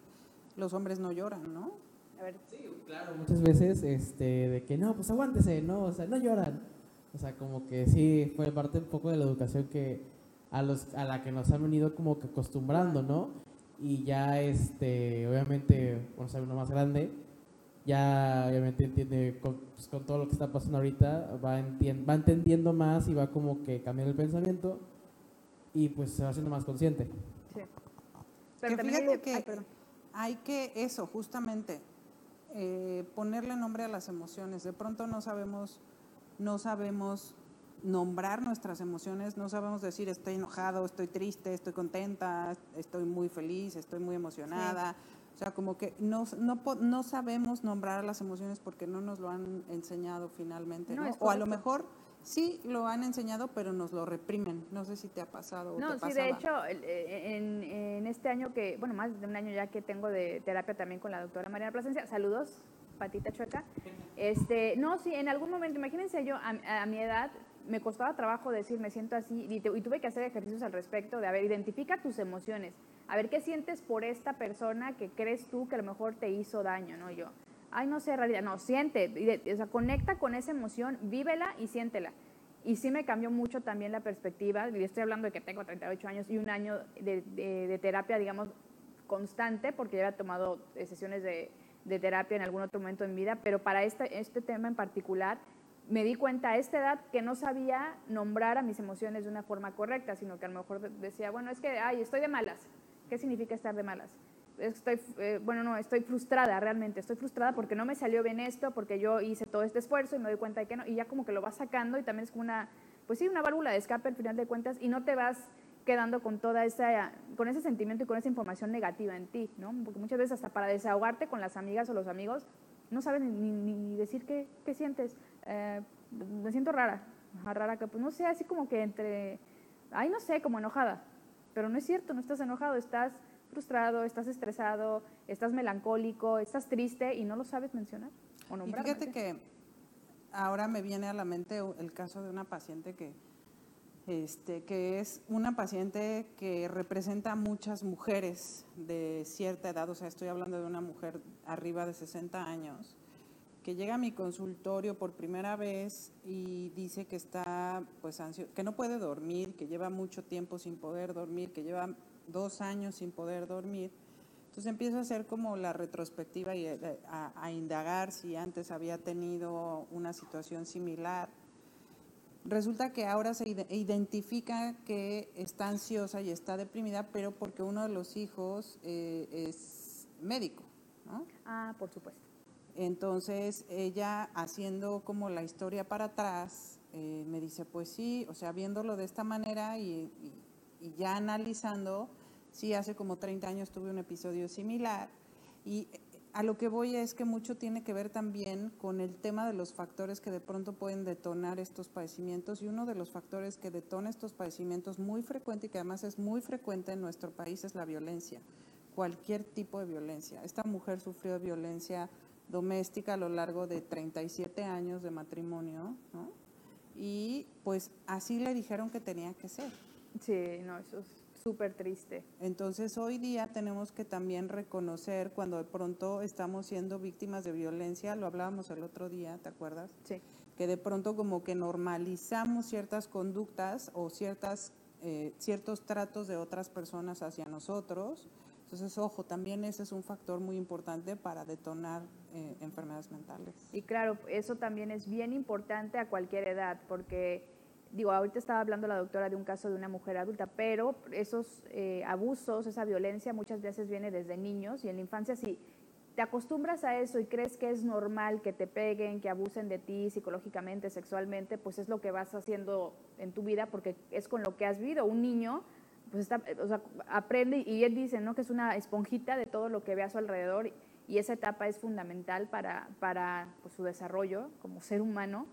los hombres no lloran, ¿no? A ver. Sí, claro, muchas veces, este, de que no, pues aguántese, no, o sea, no lloran. O sea, como que sí, fue parte un poco de la educación que a, los, a la que nos han venido como que acostumbrando, ¿no? Y ya, este, obviamente, bueno, sea, uno más grande, ya obviamente entiende pues, con, todo lo que está pasando ahorita, va, va entendiendo más y va como que cambiando el pensamiento y pues se va haciendo más consciente. Sí. Pero fíjate que hay que eso, justamente, eh, ponerle nombre a las emociones. De pronto no sabemos, no sabemos nombrar nuestras emociones, no sabemos decir estoy enojado, estoy triste, estoy contenta, estoy muy feliz, estoy muy emocionada. O sea, como que no, no, no sabemos nombrar las emociones porque no nos lo han enseñado finalmente, ¿no? O a lo mejor sí lo han enseñado, pero nos lo reprimen. No sé si te ha pasado. O no, sí, de hecho, eh, en, en, este año que, bueno, más de un año ya que tengo de terapia también con la doctora Mariana Plasencia, saludos, patita chueca. Este, no, sí, en algún momento, imagínense yo, a, a mi edad, me costaba trabajo decir, me siento así, y, tuve que hacer ejercicios al respecto de, a ver, identifica tus emociones, a ver qué sientes por esta persona que crees tú que a lo mejor te hizo daño, ¿no? Yo, ay, no sé, realidad, no, siente, o sea, conecta con esa emoción, vívela y siéntela. Y sí me cambió mucho también la perspectiva, y estoy hablando de que tengo 38 años y un año de, terapia, digamos, constante, porque ya había tomado sesiones de, de terapia en algún otro momento en vida, pero para este, este tema en particular me di cuenta a esta edad que no sabía nombrar a mis emociones de una forma correcta, sino que a lo mejor decía, bueno, es que, ay, estoy de malas. ¿Qué significa estar de malas? Estoy, eh, bueno, no, estoy frustrada realmente, estoy frustrada porque no me salió bien esto, porque yo hice todo este esfuerzo y me doy cuenta de que no, y ya como que lo vas sacando y también es como una, pues sí, una válvula de escape al final de cuentas y no te vas quedando con toda esa, con ese sentimiento y con esa información negativa en ti, ¿no? Porque muchas veces hasta para desahogarte con las amigas o los amigos, no sabes ni, decir qué, qué sientes. Eh, me siento rara, rara que pues no sé, así como que entre, ay no sé, como enojada, pero no es cierto, no estás enojado, estás frustrado, estás estresado, estás melancólico, estás triste y no lo sabes mencionar o nombrar. Y fíjate que ahora me viene a la mente el caso de una paciente que este, que es una paciente que representa a muchas mujeres de cierta edad, o sea, estoy hablando de una mujer arriba de 60 años, que llega a mi consultorio por primera vez y dice que está, pues, que no puede dormir, que lleva mucho tiempo sin poder dormir, que lleva dos años sin poder dormir. Entonces empiezo a hacer como la retrospectiva y eh, a indagar si antes había tenido una situación similar Resulta que ahora se identifica que está ansiosa y está deprimida, pero porque uno de los hijos eh, es médico. ¿no? Ah, por supuesto. Entonces ella haciendo como la historia para atrás, eh, me dice, pues sí, o sea, viéndolo de esta manera y, y, ya analizando, sí, hace como 30 años tuve un episodio similar y a lo que voy es que mucho tiene que ver también con el tema de los factores que de pronto pueden detonar estos padecimientos y uno de los factores que detona estos padecimientos muy frecuente y que además es muy frecuente en nuestro país es la violencia, cualquier tipo de violencia. Esta mujer sufrió violencia doméstica a lo largo de 37 años de matrimonio, ¿no? Y pues así le dijeron que tenía que ser. Sí, no, eso es Súper triste. Entonces hoy día tenemos que también reconocer cuando de pronto estamos siendo víctimas de violencia, lo hablábamos el otro día, ¿te acuerdas? Sí. Que de pronto como que normalizamos ciertas conductas o ciertas, eh, ciertos tratos de otras personas hacia nosotros. Entonces, ojo, también ese es un factor muy importante para detonar eh, enfermedades mentales. Y claro, eso también es bien importante a cualquier edad, porque digo, ahorita estaba hablando la doctora de un caso de una mujer adulta, pero esos eh, abusos, esa violencia muchas veces viene desde niños y en la infancia si te acostumbras a eso y crees que es normal que te peguen, que abusen de ti psicológicamente, sexualmente, pues es lo que vas haciendo en tu vida porque es con lo que has vivido. Un niño pues está, o sea, aprende y él dice ¿no? que es una esponjita de todo lo que ve a su alrededor y esa etapa es fundamental para, para pues, su desarrollo como ser humano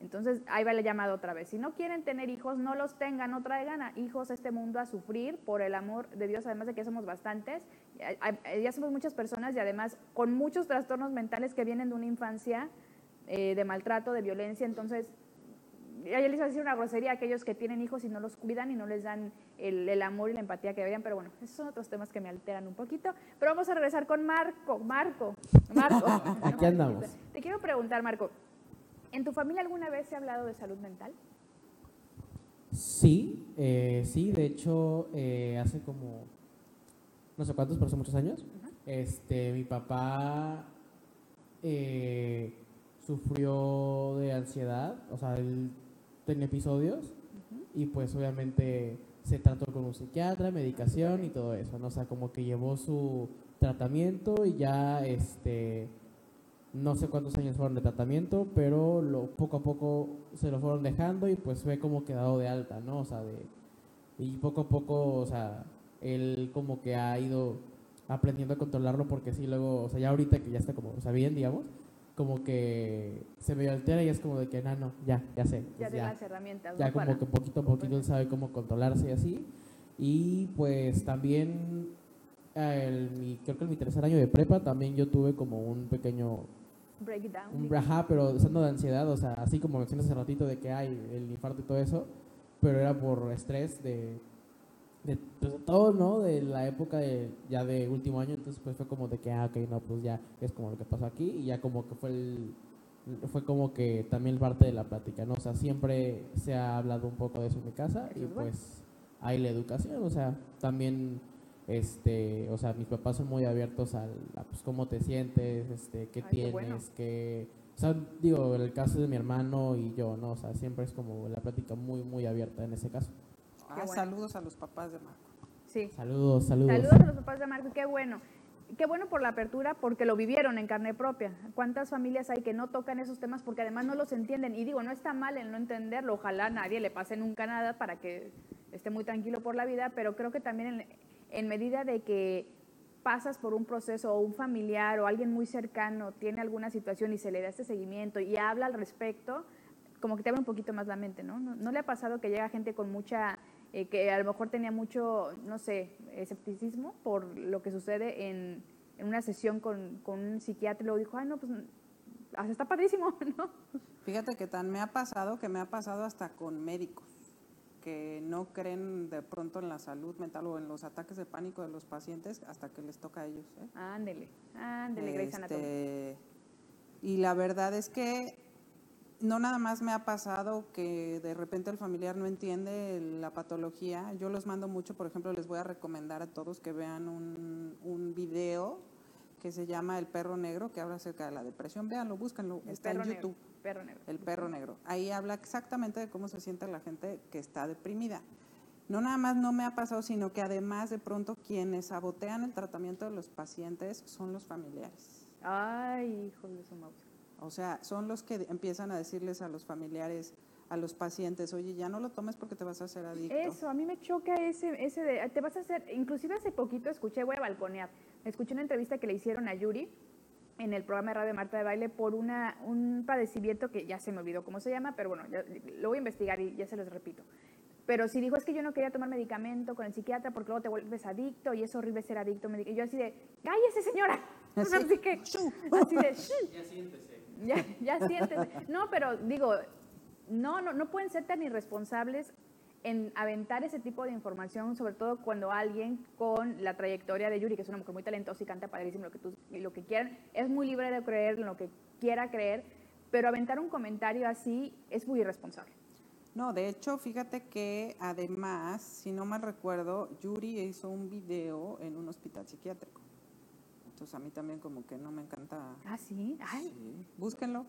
entonces, ahí va el llamado otra vez. Si no quieren tener hijos, no los tengan, no traigan a hijos a este mundo a sufrir por el amor de Dios, además de que somos bastantes. Ya somos muchas personas y además con muchos trastornos mentales que vienen de una infancia eh, de maltrato, de violencia. Entonces, ya les iba a decir una grosería a aquellos que tienen hijos y no los cuidan y no les dan el, el, amor y la empatía que deberían, pero bueno, esos son otros temas que me alteran un poquito. Pero vamos a regresar con Marco, Marco, Marco. Aquí andamos. Te quiero preguntar, Marco, ¿En tu familia alguna vez se ha hablado de salud mental? Sí, eh, sí, de hecho, eh, hace como, no sé cuántos, pero hace muchos años, este, mi papá eh, sufrió de ansiedad, o sea, él tenía episodios y pues obviamente se trató con un psiquiatra, medicación y todo eso, ¿no? O sea, como que llevó su tratamiento y ya, este, no sé cuántos años fueron de tratamiento, pero lo, poco a poco se lo fueron dejando y pues fue como quedado de alta, ¿no? O sea, de, y poco a poco, o sea, él como que ha ido aprendiendo a controlarlo porque sí, luego, o sea, ya ahorita que ya está como, o sea, bien, digamos, como que se me altera y es como de que, no, no, ya, ya sé. ya de las herramientas. Ya como que poquito a poquito él sabe cómo controlarse y así. Y pues también, el, creo que en mi tercer año de prepa también yo tuve como un pequeño breakdown. Un ajá, pero usando de ansiedad, o sea, así como mencionas hace ratito de que hay el infarto y todo eso, pero era por estrés de, de, pues, todo, ¿no? De la época de, ya de último año, entonces pues fue como de que, ah, ok, no, pues ya es como lo que pasó aquí y ya como que fue el, fue como que también parte de la plática, ¿no? O sea, siempre se ha hablado un poco de eso en mi casa y pues hay la educación, o sea, también este, o sea, mis papás son muy abiertos al, a pues, cómo te sientes, este, qué tienes, qué, O sea, digo, el caso de mi hermano y yo, ¿no? O sea, siempre es como la plática muy, muy abierta en ese caso. Ah, saludos a los papás de Marco. Sí. Saludos, saludos. Saludos a los papás de Marco, qué bueno. Qué bueno por la apertura porque lo vivieron en carne propia. ¿Cuántas familias hay que no tocan esos temas porque además no los entienden? Y digo, no está mal en no entenderlo, ojalá a nadie le pase nunca nada para que esté muy tranquilo por la vida, pero creo que también en, en medida de que pasas por un proceso o un familiar o alguien muy cercano tiene alguna situación y se le da este seguimiento y habla al respecto, como que te abre un poquito más la mente, ¿no? ¿No, le ha pasado que llega gente con mucha, eh, que a lo mejor tenía mucho, no sé, escepticismo por lo que sucede en, en una sesión con, con, un psiquiatra y luego dijo, ay, no, pues está padrísimo, ¿no? Fíjate que tan me ha pasado que me ha pasado hasta con médicos que no creen de pronto en la salud mental o en los ataques de pánico de los pacientes hasta que les toca a ellos. ¿eh? Ándele, ándele, este, Y la verdad es que no nada más me ha pasado que de repente el familiar no entiende la patología. Yo los mando mucho, por ejemplo, les voy a recomendar a todos que vean un, un video que se llama El perro negro, que habla acerca de la depresión. Véanlo, búsquenlo, está en YouTube. perro negro. El perro negro. Ahí habla exactamente de cómo se siente la gente que está deprimida. No nada más no me ha pasado, sino que además de pronto quienes sabotean el tratamiento de los pacientes son los familiares. Ay, hijo de su mouse. O sea, son los que empiezan a decirles a los familiares, a los pacientes, oye, ya no lo tomes porque te vas a hacer adicto. Eso, a mí me choca ese, ese de, te vas a hacer, inclusive hace poquito escuché, voy a balconear, escuché una entrevista que le hicieron a Yuri en el programa de Radio Marta de Baile por una, un padecimiento que ya se me olvidó cómo se llama, pero bueno, lo voy a investigar y ya se los repito. Pero si dijo, es que yo no quería tomar medicamento con el psiquiatra porque luego te vuelves adicto y es horrible ser adicto. Y yo así de, cállese señora. Así, que, así de, ya siéntese. Ya, ya siéntese. No, pero digo, no, no, no pueden ser tan irresponsables en aventar ese tipo de información, sobre todo cuando alguien con la trayectoria de Yuri, que es una mujer muy talentosa y canta padrísimo lo que, tú, lo que quieran, es muy libre de creer lo que quiera creer, pero aventar un comentario así es muy irresponsable. No, de hecho, fíjate que además, si no mal recuerdo, Yuri hizo un video en un hospital psiquiátrico. Entonces a mí también como que no me encanta. Ah, sí. Ay. sí. Búsquenlo.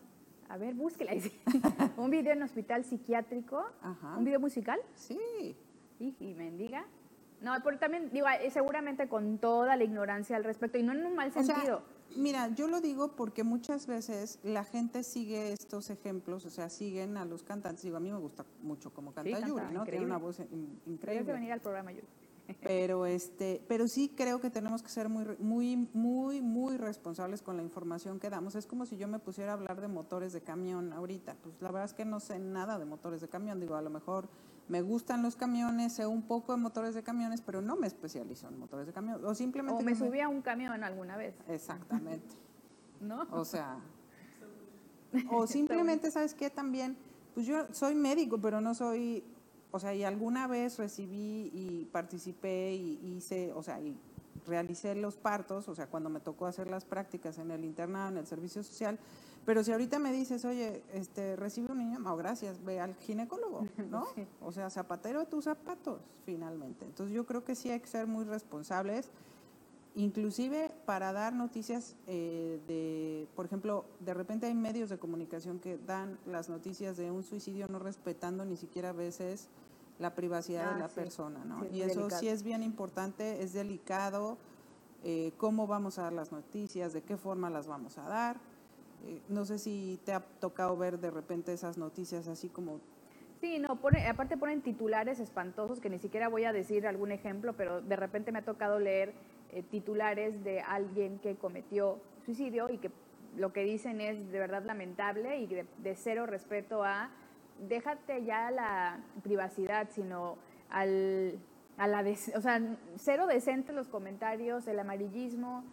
A ver, búsquela. un video en hospital psiquiátrico. Ajá. ¿Un video musical? Sí. Y, y mendiga. No, pero también, digo, eh, seguramente con toda la ignorancia al respecto y no en un mal sentido. mira, yo lo digo porque muchas veces la gente sigue estos ejemplos, o sea, siguen a los cantantes. Digo, a mí me gusta mucho como canta Yuri, ¿no? Tiene una voz increíble. que venir al programa Yuri. Pero este, pero sí creo que tenemos que ser muy, muy, muy, muy responsables con la información que damos. Es como si yo me pusiera a hablar de motores de camión ahorita. Pues la verdad es que no sé nada de motores de camión. Digo, a lo mejor me gustan los camiones, sé un poco de motores de camiones, pero no me especializo en motores de camión. O simplemente. O me subí a un camión alguna vez. Exactamente. ¿No? O sea. O simplemente, ¿sabes qué? También, pues yo soy médico, pero no soy o sea, y alguna vez recibí y participé y hice, o sea, y realicé los partos, o sea, cuando me tocó hacer las prácticas en el internado, en el servicio social, pero si ahorita me dices, oye, este, recibe un niño, no, gracias, ve al ginecólogo, ¿no? O sea, zapatero a tus zapatos, finalmente. Entonces yo creo que sí hay que ser muy responsables, inclusive para dar noticias eh, de, por ejemplo, de repente hay medios de comunicación que dan las noticias de un suicidio no respetando ni siquiera a veces la privacidad de ah, la persona, ¿no? y eso sí es bien importante, es delicado, eh, cómo vamos a dar las noticias, de qué forma las vamos a dar. Eh, no sé si te ha tocado ver de repente esas noticias así como... Sí, no, pone, aparte ponen titulares espantosos que ni siquiera voy a decir algún ejemplo, pero de repente me ha tocado leer eh, titulares de alguien que cometió suicidio y que lo que dicen es de verdad lamentable y de cero respeto a déjate ya la privacidad, sino al, a la, o sea, cero decente los comentarios, el amarillismo,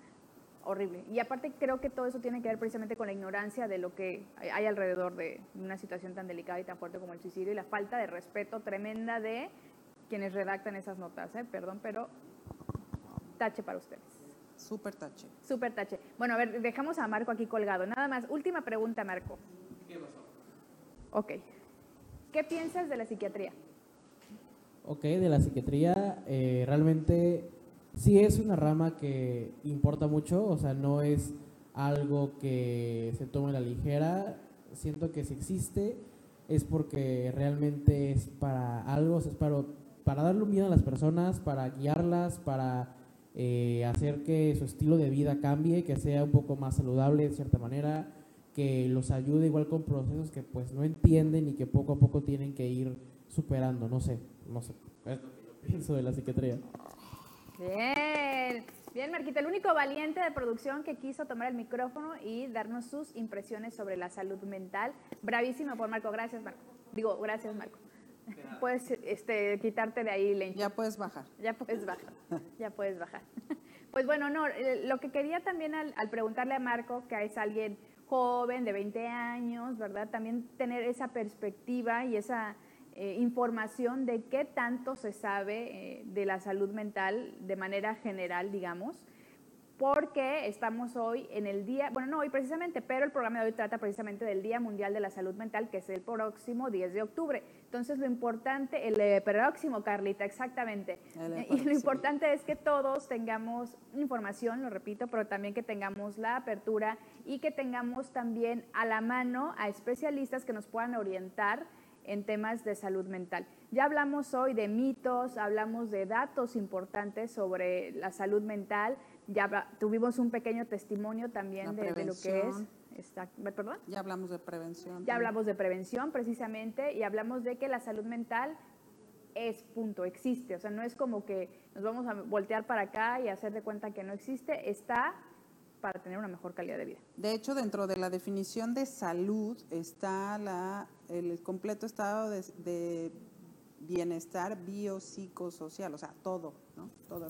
horrible. Y aparte creo que todo eso tiene que ver precisamente con la ignorancia de lo que hay alrededor de una situación tan delicada y tan fuerte como el suicidio y la falta de respeto tremenda de quienes redactan esas notas. ¿eh? Perdón, pero tache para ustedes. Súper tache. Súper tache. Bueno, a ver, dejamos a Marco aquí colgado. Nada más, última pregunta, Marco. ¿Qué pasó? Ok. ¿Qué piensas de la psiquiatría? Ok, de la psiquiatría, eh, realmente sí es una rama que importa mucho, o sea, no es algo que se tome a la ligera. Siento que si existe es porque realmente es para algo, es para, para darle un bien a las personas, para guiarlas, para eh, hacer que su estilo de vida cambie, que sea un poco más saludable de cierta manera, que los ayude igual con procesos que pues no entienden y que poco a poco tienen que ir superando, no sé, no sé, es lo que pienso de la psiquiatría. Bien, bien Marquita, el único valiente de producción que quiso tomar el micrófono y darnos sus impresiones sobre la salud mental. Bravísimo por Marco, gracias Marco. Digo, gracias Marco. Puedes este, quitarte de ahí, Len. Ya puedes bajar. Ya puedes bajar, ya puedes bajar. Pues bueno, no, eh, lo que quería también al, al preguntarle a Marco, que es alguien joven, de 20 años, ¿verdad? También tener esa perspectiva y esa eh, información de qué tanto se sabe eh, de la salud mental de manera general, digamos, porque estamos hoy en el día, bueno, no hoy precisamente, pero el programa de hoy trata precisamente del Día Mundial de la Salud Mental, que es el próximo 10 de octubre. Entonces, lo importante, el eh, próximo, Carlita, exactamente. Y lo importante es que todos tengamos información, lo repito, pero también que tengamos la apertura y que tengamos también a la mano a especialistas que nos puedan orientar en temas de salud mental. Ya hablamos hoy de mitos, hablamos de datos importantes sobre la salud mental, ya tuvimos un pequeño testimonio también de, lo que es. ¿Perdón? Ya hablamos de prevención. Ya hablamos de prevención precisamente y hablamos de que la salud mental es punto, existe. O sea, no es como que nos vamos a voltear para acá y hacer de cuenta que no existe, está para tener una mejor calidad de vida. De hecho, dentro de la definición de salud está la, el completo estado de, de bienestar biopsicosocial, o sea, todo, ¿no? Todo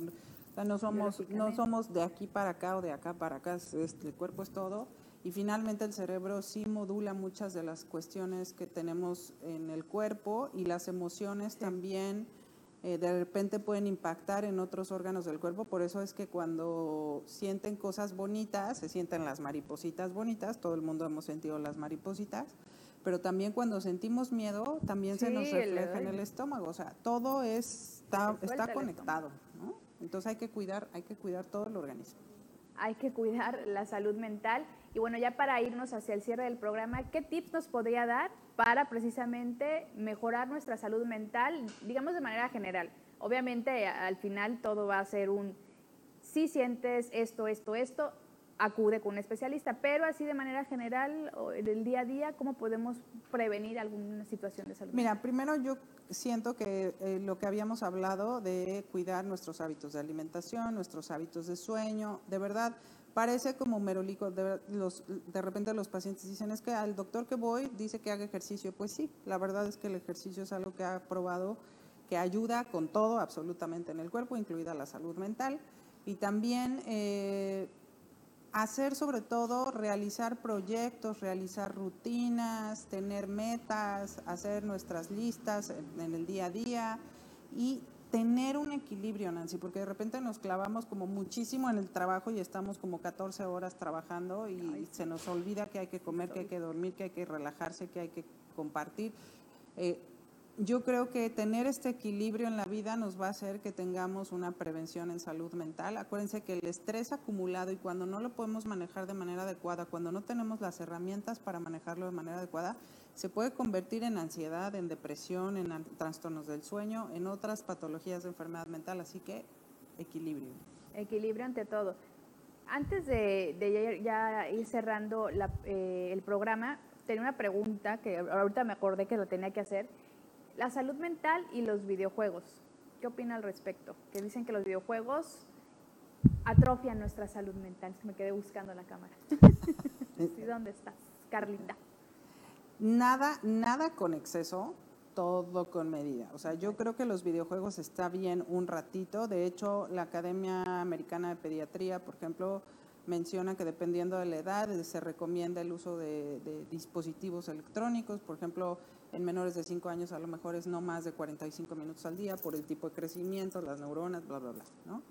no somos, no somos de aquí para acá o de acá para acá, el cuerpo es todo. Y finalmente el cerebro sí modula muchas de las cuestiones que tenemos en el cuerpo y las emociones también eh, de repente pueden impactar en otros órganos del cuerpo. Por eso es que cuando sienten cosas bonitas, se sienten las maripositas bonitas, todo el mundo hemos sentido las maripositas, pero también cuando sentimos miedo, también se nos refleja en el estómago. O sea, todo es, está, está conectado. ¿no? Entonces hay que cuidar, hay que cuidar todo el organismo. Hay que cuidar la salud mental. Y bueno, ya para irnos hacia el cierre del programa, ¿qué tips nos podría dar para precisamente mejorar nuestra salud mental, digamos de manera general? Obviamente al final todo va a ser un, si sientes esto, esto, esto, acude con un especialista, pero así de manera general, en el día a día, ¿cómo podemos prevenir alguna situación de salud? Mira, primero yo siento que eh, lo que habíamos hablado de cuidar nuestros hábitos de alimentación, nuestros hábitos de sueño, de verdad, parece como merolico, de, los, de repente los pacientes dicen, es que al doctor que voy dice que haga ejercicio, pues sí, la verdad es que el ejercicio es algo que ha probado que ayuda con todo absolutamente en el cuerpo, incluida la salud mental, y también... Eh, hacer sobre todo, realizar proyectos, realizar rutinas, tener metas, hacer nuestras listas en, el día a día y tener un equilibrio, Nancy, porque de repente nos clavamos como muchísimo en el trabajo y estamos como 14 horas trabajando y se nos olvida que hay que comer, que hay que dormir, que hay que relajarse, que hay que compartir. Eh, yo creo que tener este equilibrio en la vida nos va a hacer que tengamos una prevención en salud mental. Acuérdense que el estrés acumulado y cuando no lo podemos manejar de manera adecuada, cuando no tenemos las herramientas para manejarlo de manera adecuada, se puede convertir en ansiedad, en depresión, en trastornos del sueño, en otras patologías de enfermedad mental. Así que equilibrio. Equilibrio ante todo. Antes de, ya ir cerrando eh, el programa, tenía una pregunta que ahorita me acordé que lo tenía que hacer la salud mental y los videojuegos. ¿Qué opina al respecto? Que dicen que los videojuegos atrofian nuestra salud mental. me quedé buscando la cámara. ¿Dónde estás, Carlita? Nada, nada con exceso, todo con medida. O sea, yo creo que los videojuegos está bien un ratito. De hecho, la Academia Americana de Pediatría, por ejemplo, menciona que dependiendo de la edad se recomienda el uso de, de dispositivos electrónicos. Por ejemplo, en menores de 5 años a lo mejor es no más de 45 minutos al día por el tipo de crecimiento, las neuronas, bla, bla, bla. ¿no?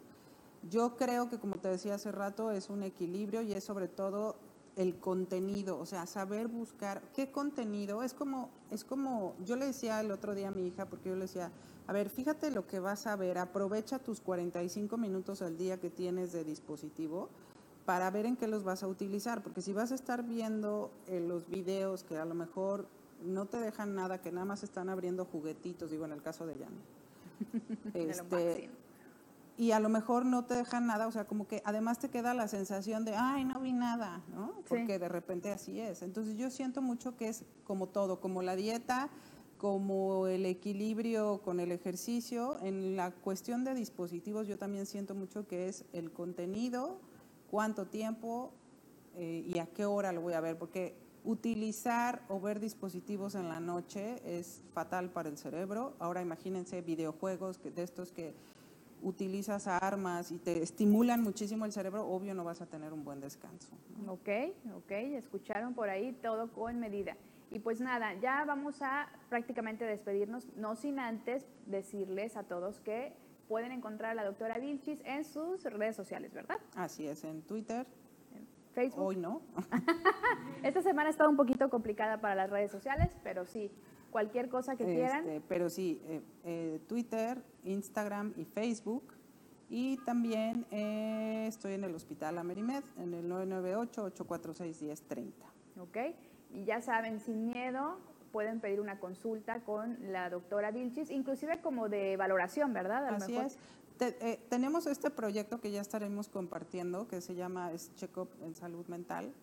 Yo creo que, como te decía hace rato, es un equilibrio y es sobre todo el contenido, o sea, saber buscar qué contenido. Es como, es como, yo le decía el otro día a mi hija, porque yo le decía, a ver, fíjate lo que vas a ver, aprovecha tus 45 minutos al día que tienes de dispositivo para ver en qué los vas a utilizar, porque si vas a estar viendo eh, los videos que a lo mejor no te dejan nada, que nada más están abriendo juguetitos, digo en el caso de Jan. este, y a lo mejor no te dejan nada, o sea, como que además te queda la sensación de, ay, no vi nada, ¿no? Porque de repente así es. Entonces yo siento mucho que es como todo, como la dieta, como el equilibrio con el ejercicio. En la cuestión de dispositivos yo también siento mucho que es el contenido, cuánto tiempo eh, y a qué hora lo voy a ver, porque utilizar o ver dispositivos en la noche es fatal para el cerebro. Ahora imagínense videojuegos que, de estos que utilizas armas y te estimulan muchísimo el cerebro, obvio no vas a tener un buen descanso. Ok, ok, escucharon por ahí todo con medida. Y pues nada, ya vamos a prácticamente despedirnos, no sin antes decirles a todos que pueden encontrar a la doctora Vilchis en sus redes sociales, ¿verdad? Así es, en Twitter. Facebook. Hoy no. Esta semana ha estado un poquito complicada para las redes sociales, pero sí, cualquier cosa que quieran. Este, pero sí, eh, eh, Twitter, Instagram y Facebook. Y también eh, estoy en el Hospital Amerimed, en el 998-846-1030. Ok, y ya saben, sin miedo, pueden pedir una consulta con la doctora Vilchis, inclusive como de valoración, ¿verdad? Así es. tenemos este proyecto que ya estaremos compartiendo, que se llama Check-up en Salud Mental,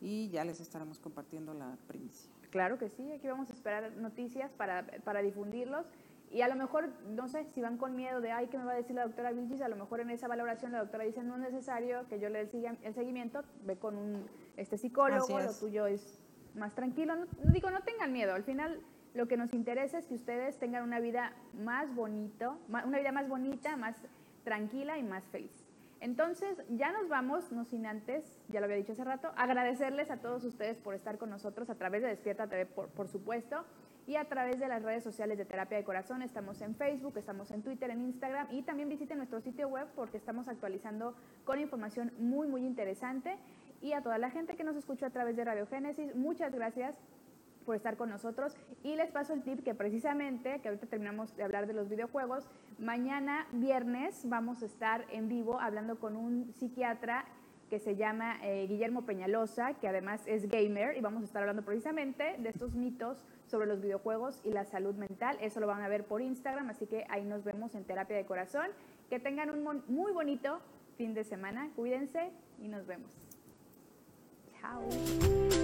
y ya les estaremos compartiendo la primicia. Claro que sí, aquí vamos a esperar noticias para, para difundirlos. Y a lo mejor, no sé, si van con miedo de, ay, ¿qué me va a decir la doctora Vilchis? A lo mejor en esa valoración la doctora dice, no es necesario que yo le siga el seguimiento, ve con un este, psicólogo, lo tuyo es más tranquilo. No, digo, no tengan miedo, al final lo que nos interesa es que ustedes tengan una vida más bonito, una vida más bonita, más tranquila y más feliz. Entonces, ya nos vamos, no sin antes, ya lo había dicho hace rato, agradecerles a todos ustedes por estar con nosotros a través de Despierta TV, por, supuesto, y a través de las redes sociales de Terapia de Corazón. Estamos en Facebook, estamos en Twitter, en Instagram y también visiten nuestro sitio web porque estamos actualizando con información muy, muy interesante. Y a toda la gente que nos escuchó a través de Radio Génesis, muchas gracias por estar con nosotros. Y les paso el tip que precisamente, que ahorita terminamos de hablar de los videojuegos, mañana viernes vamos a estar en vivo hablando con un psiquiatra que se llama eh, Guillermo Peñalosa, que además es gamer, y vamos a estar hablando precisamente de estos mitos sobre los videojuegos y la salud mental. Eso lo van a ver por Instagram, así que ahí nos vemos en Terapia de Corazón. Que tengan un muy bonito fin de semana. Cuídense y nos vemos. Chao.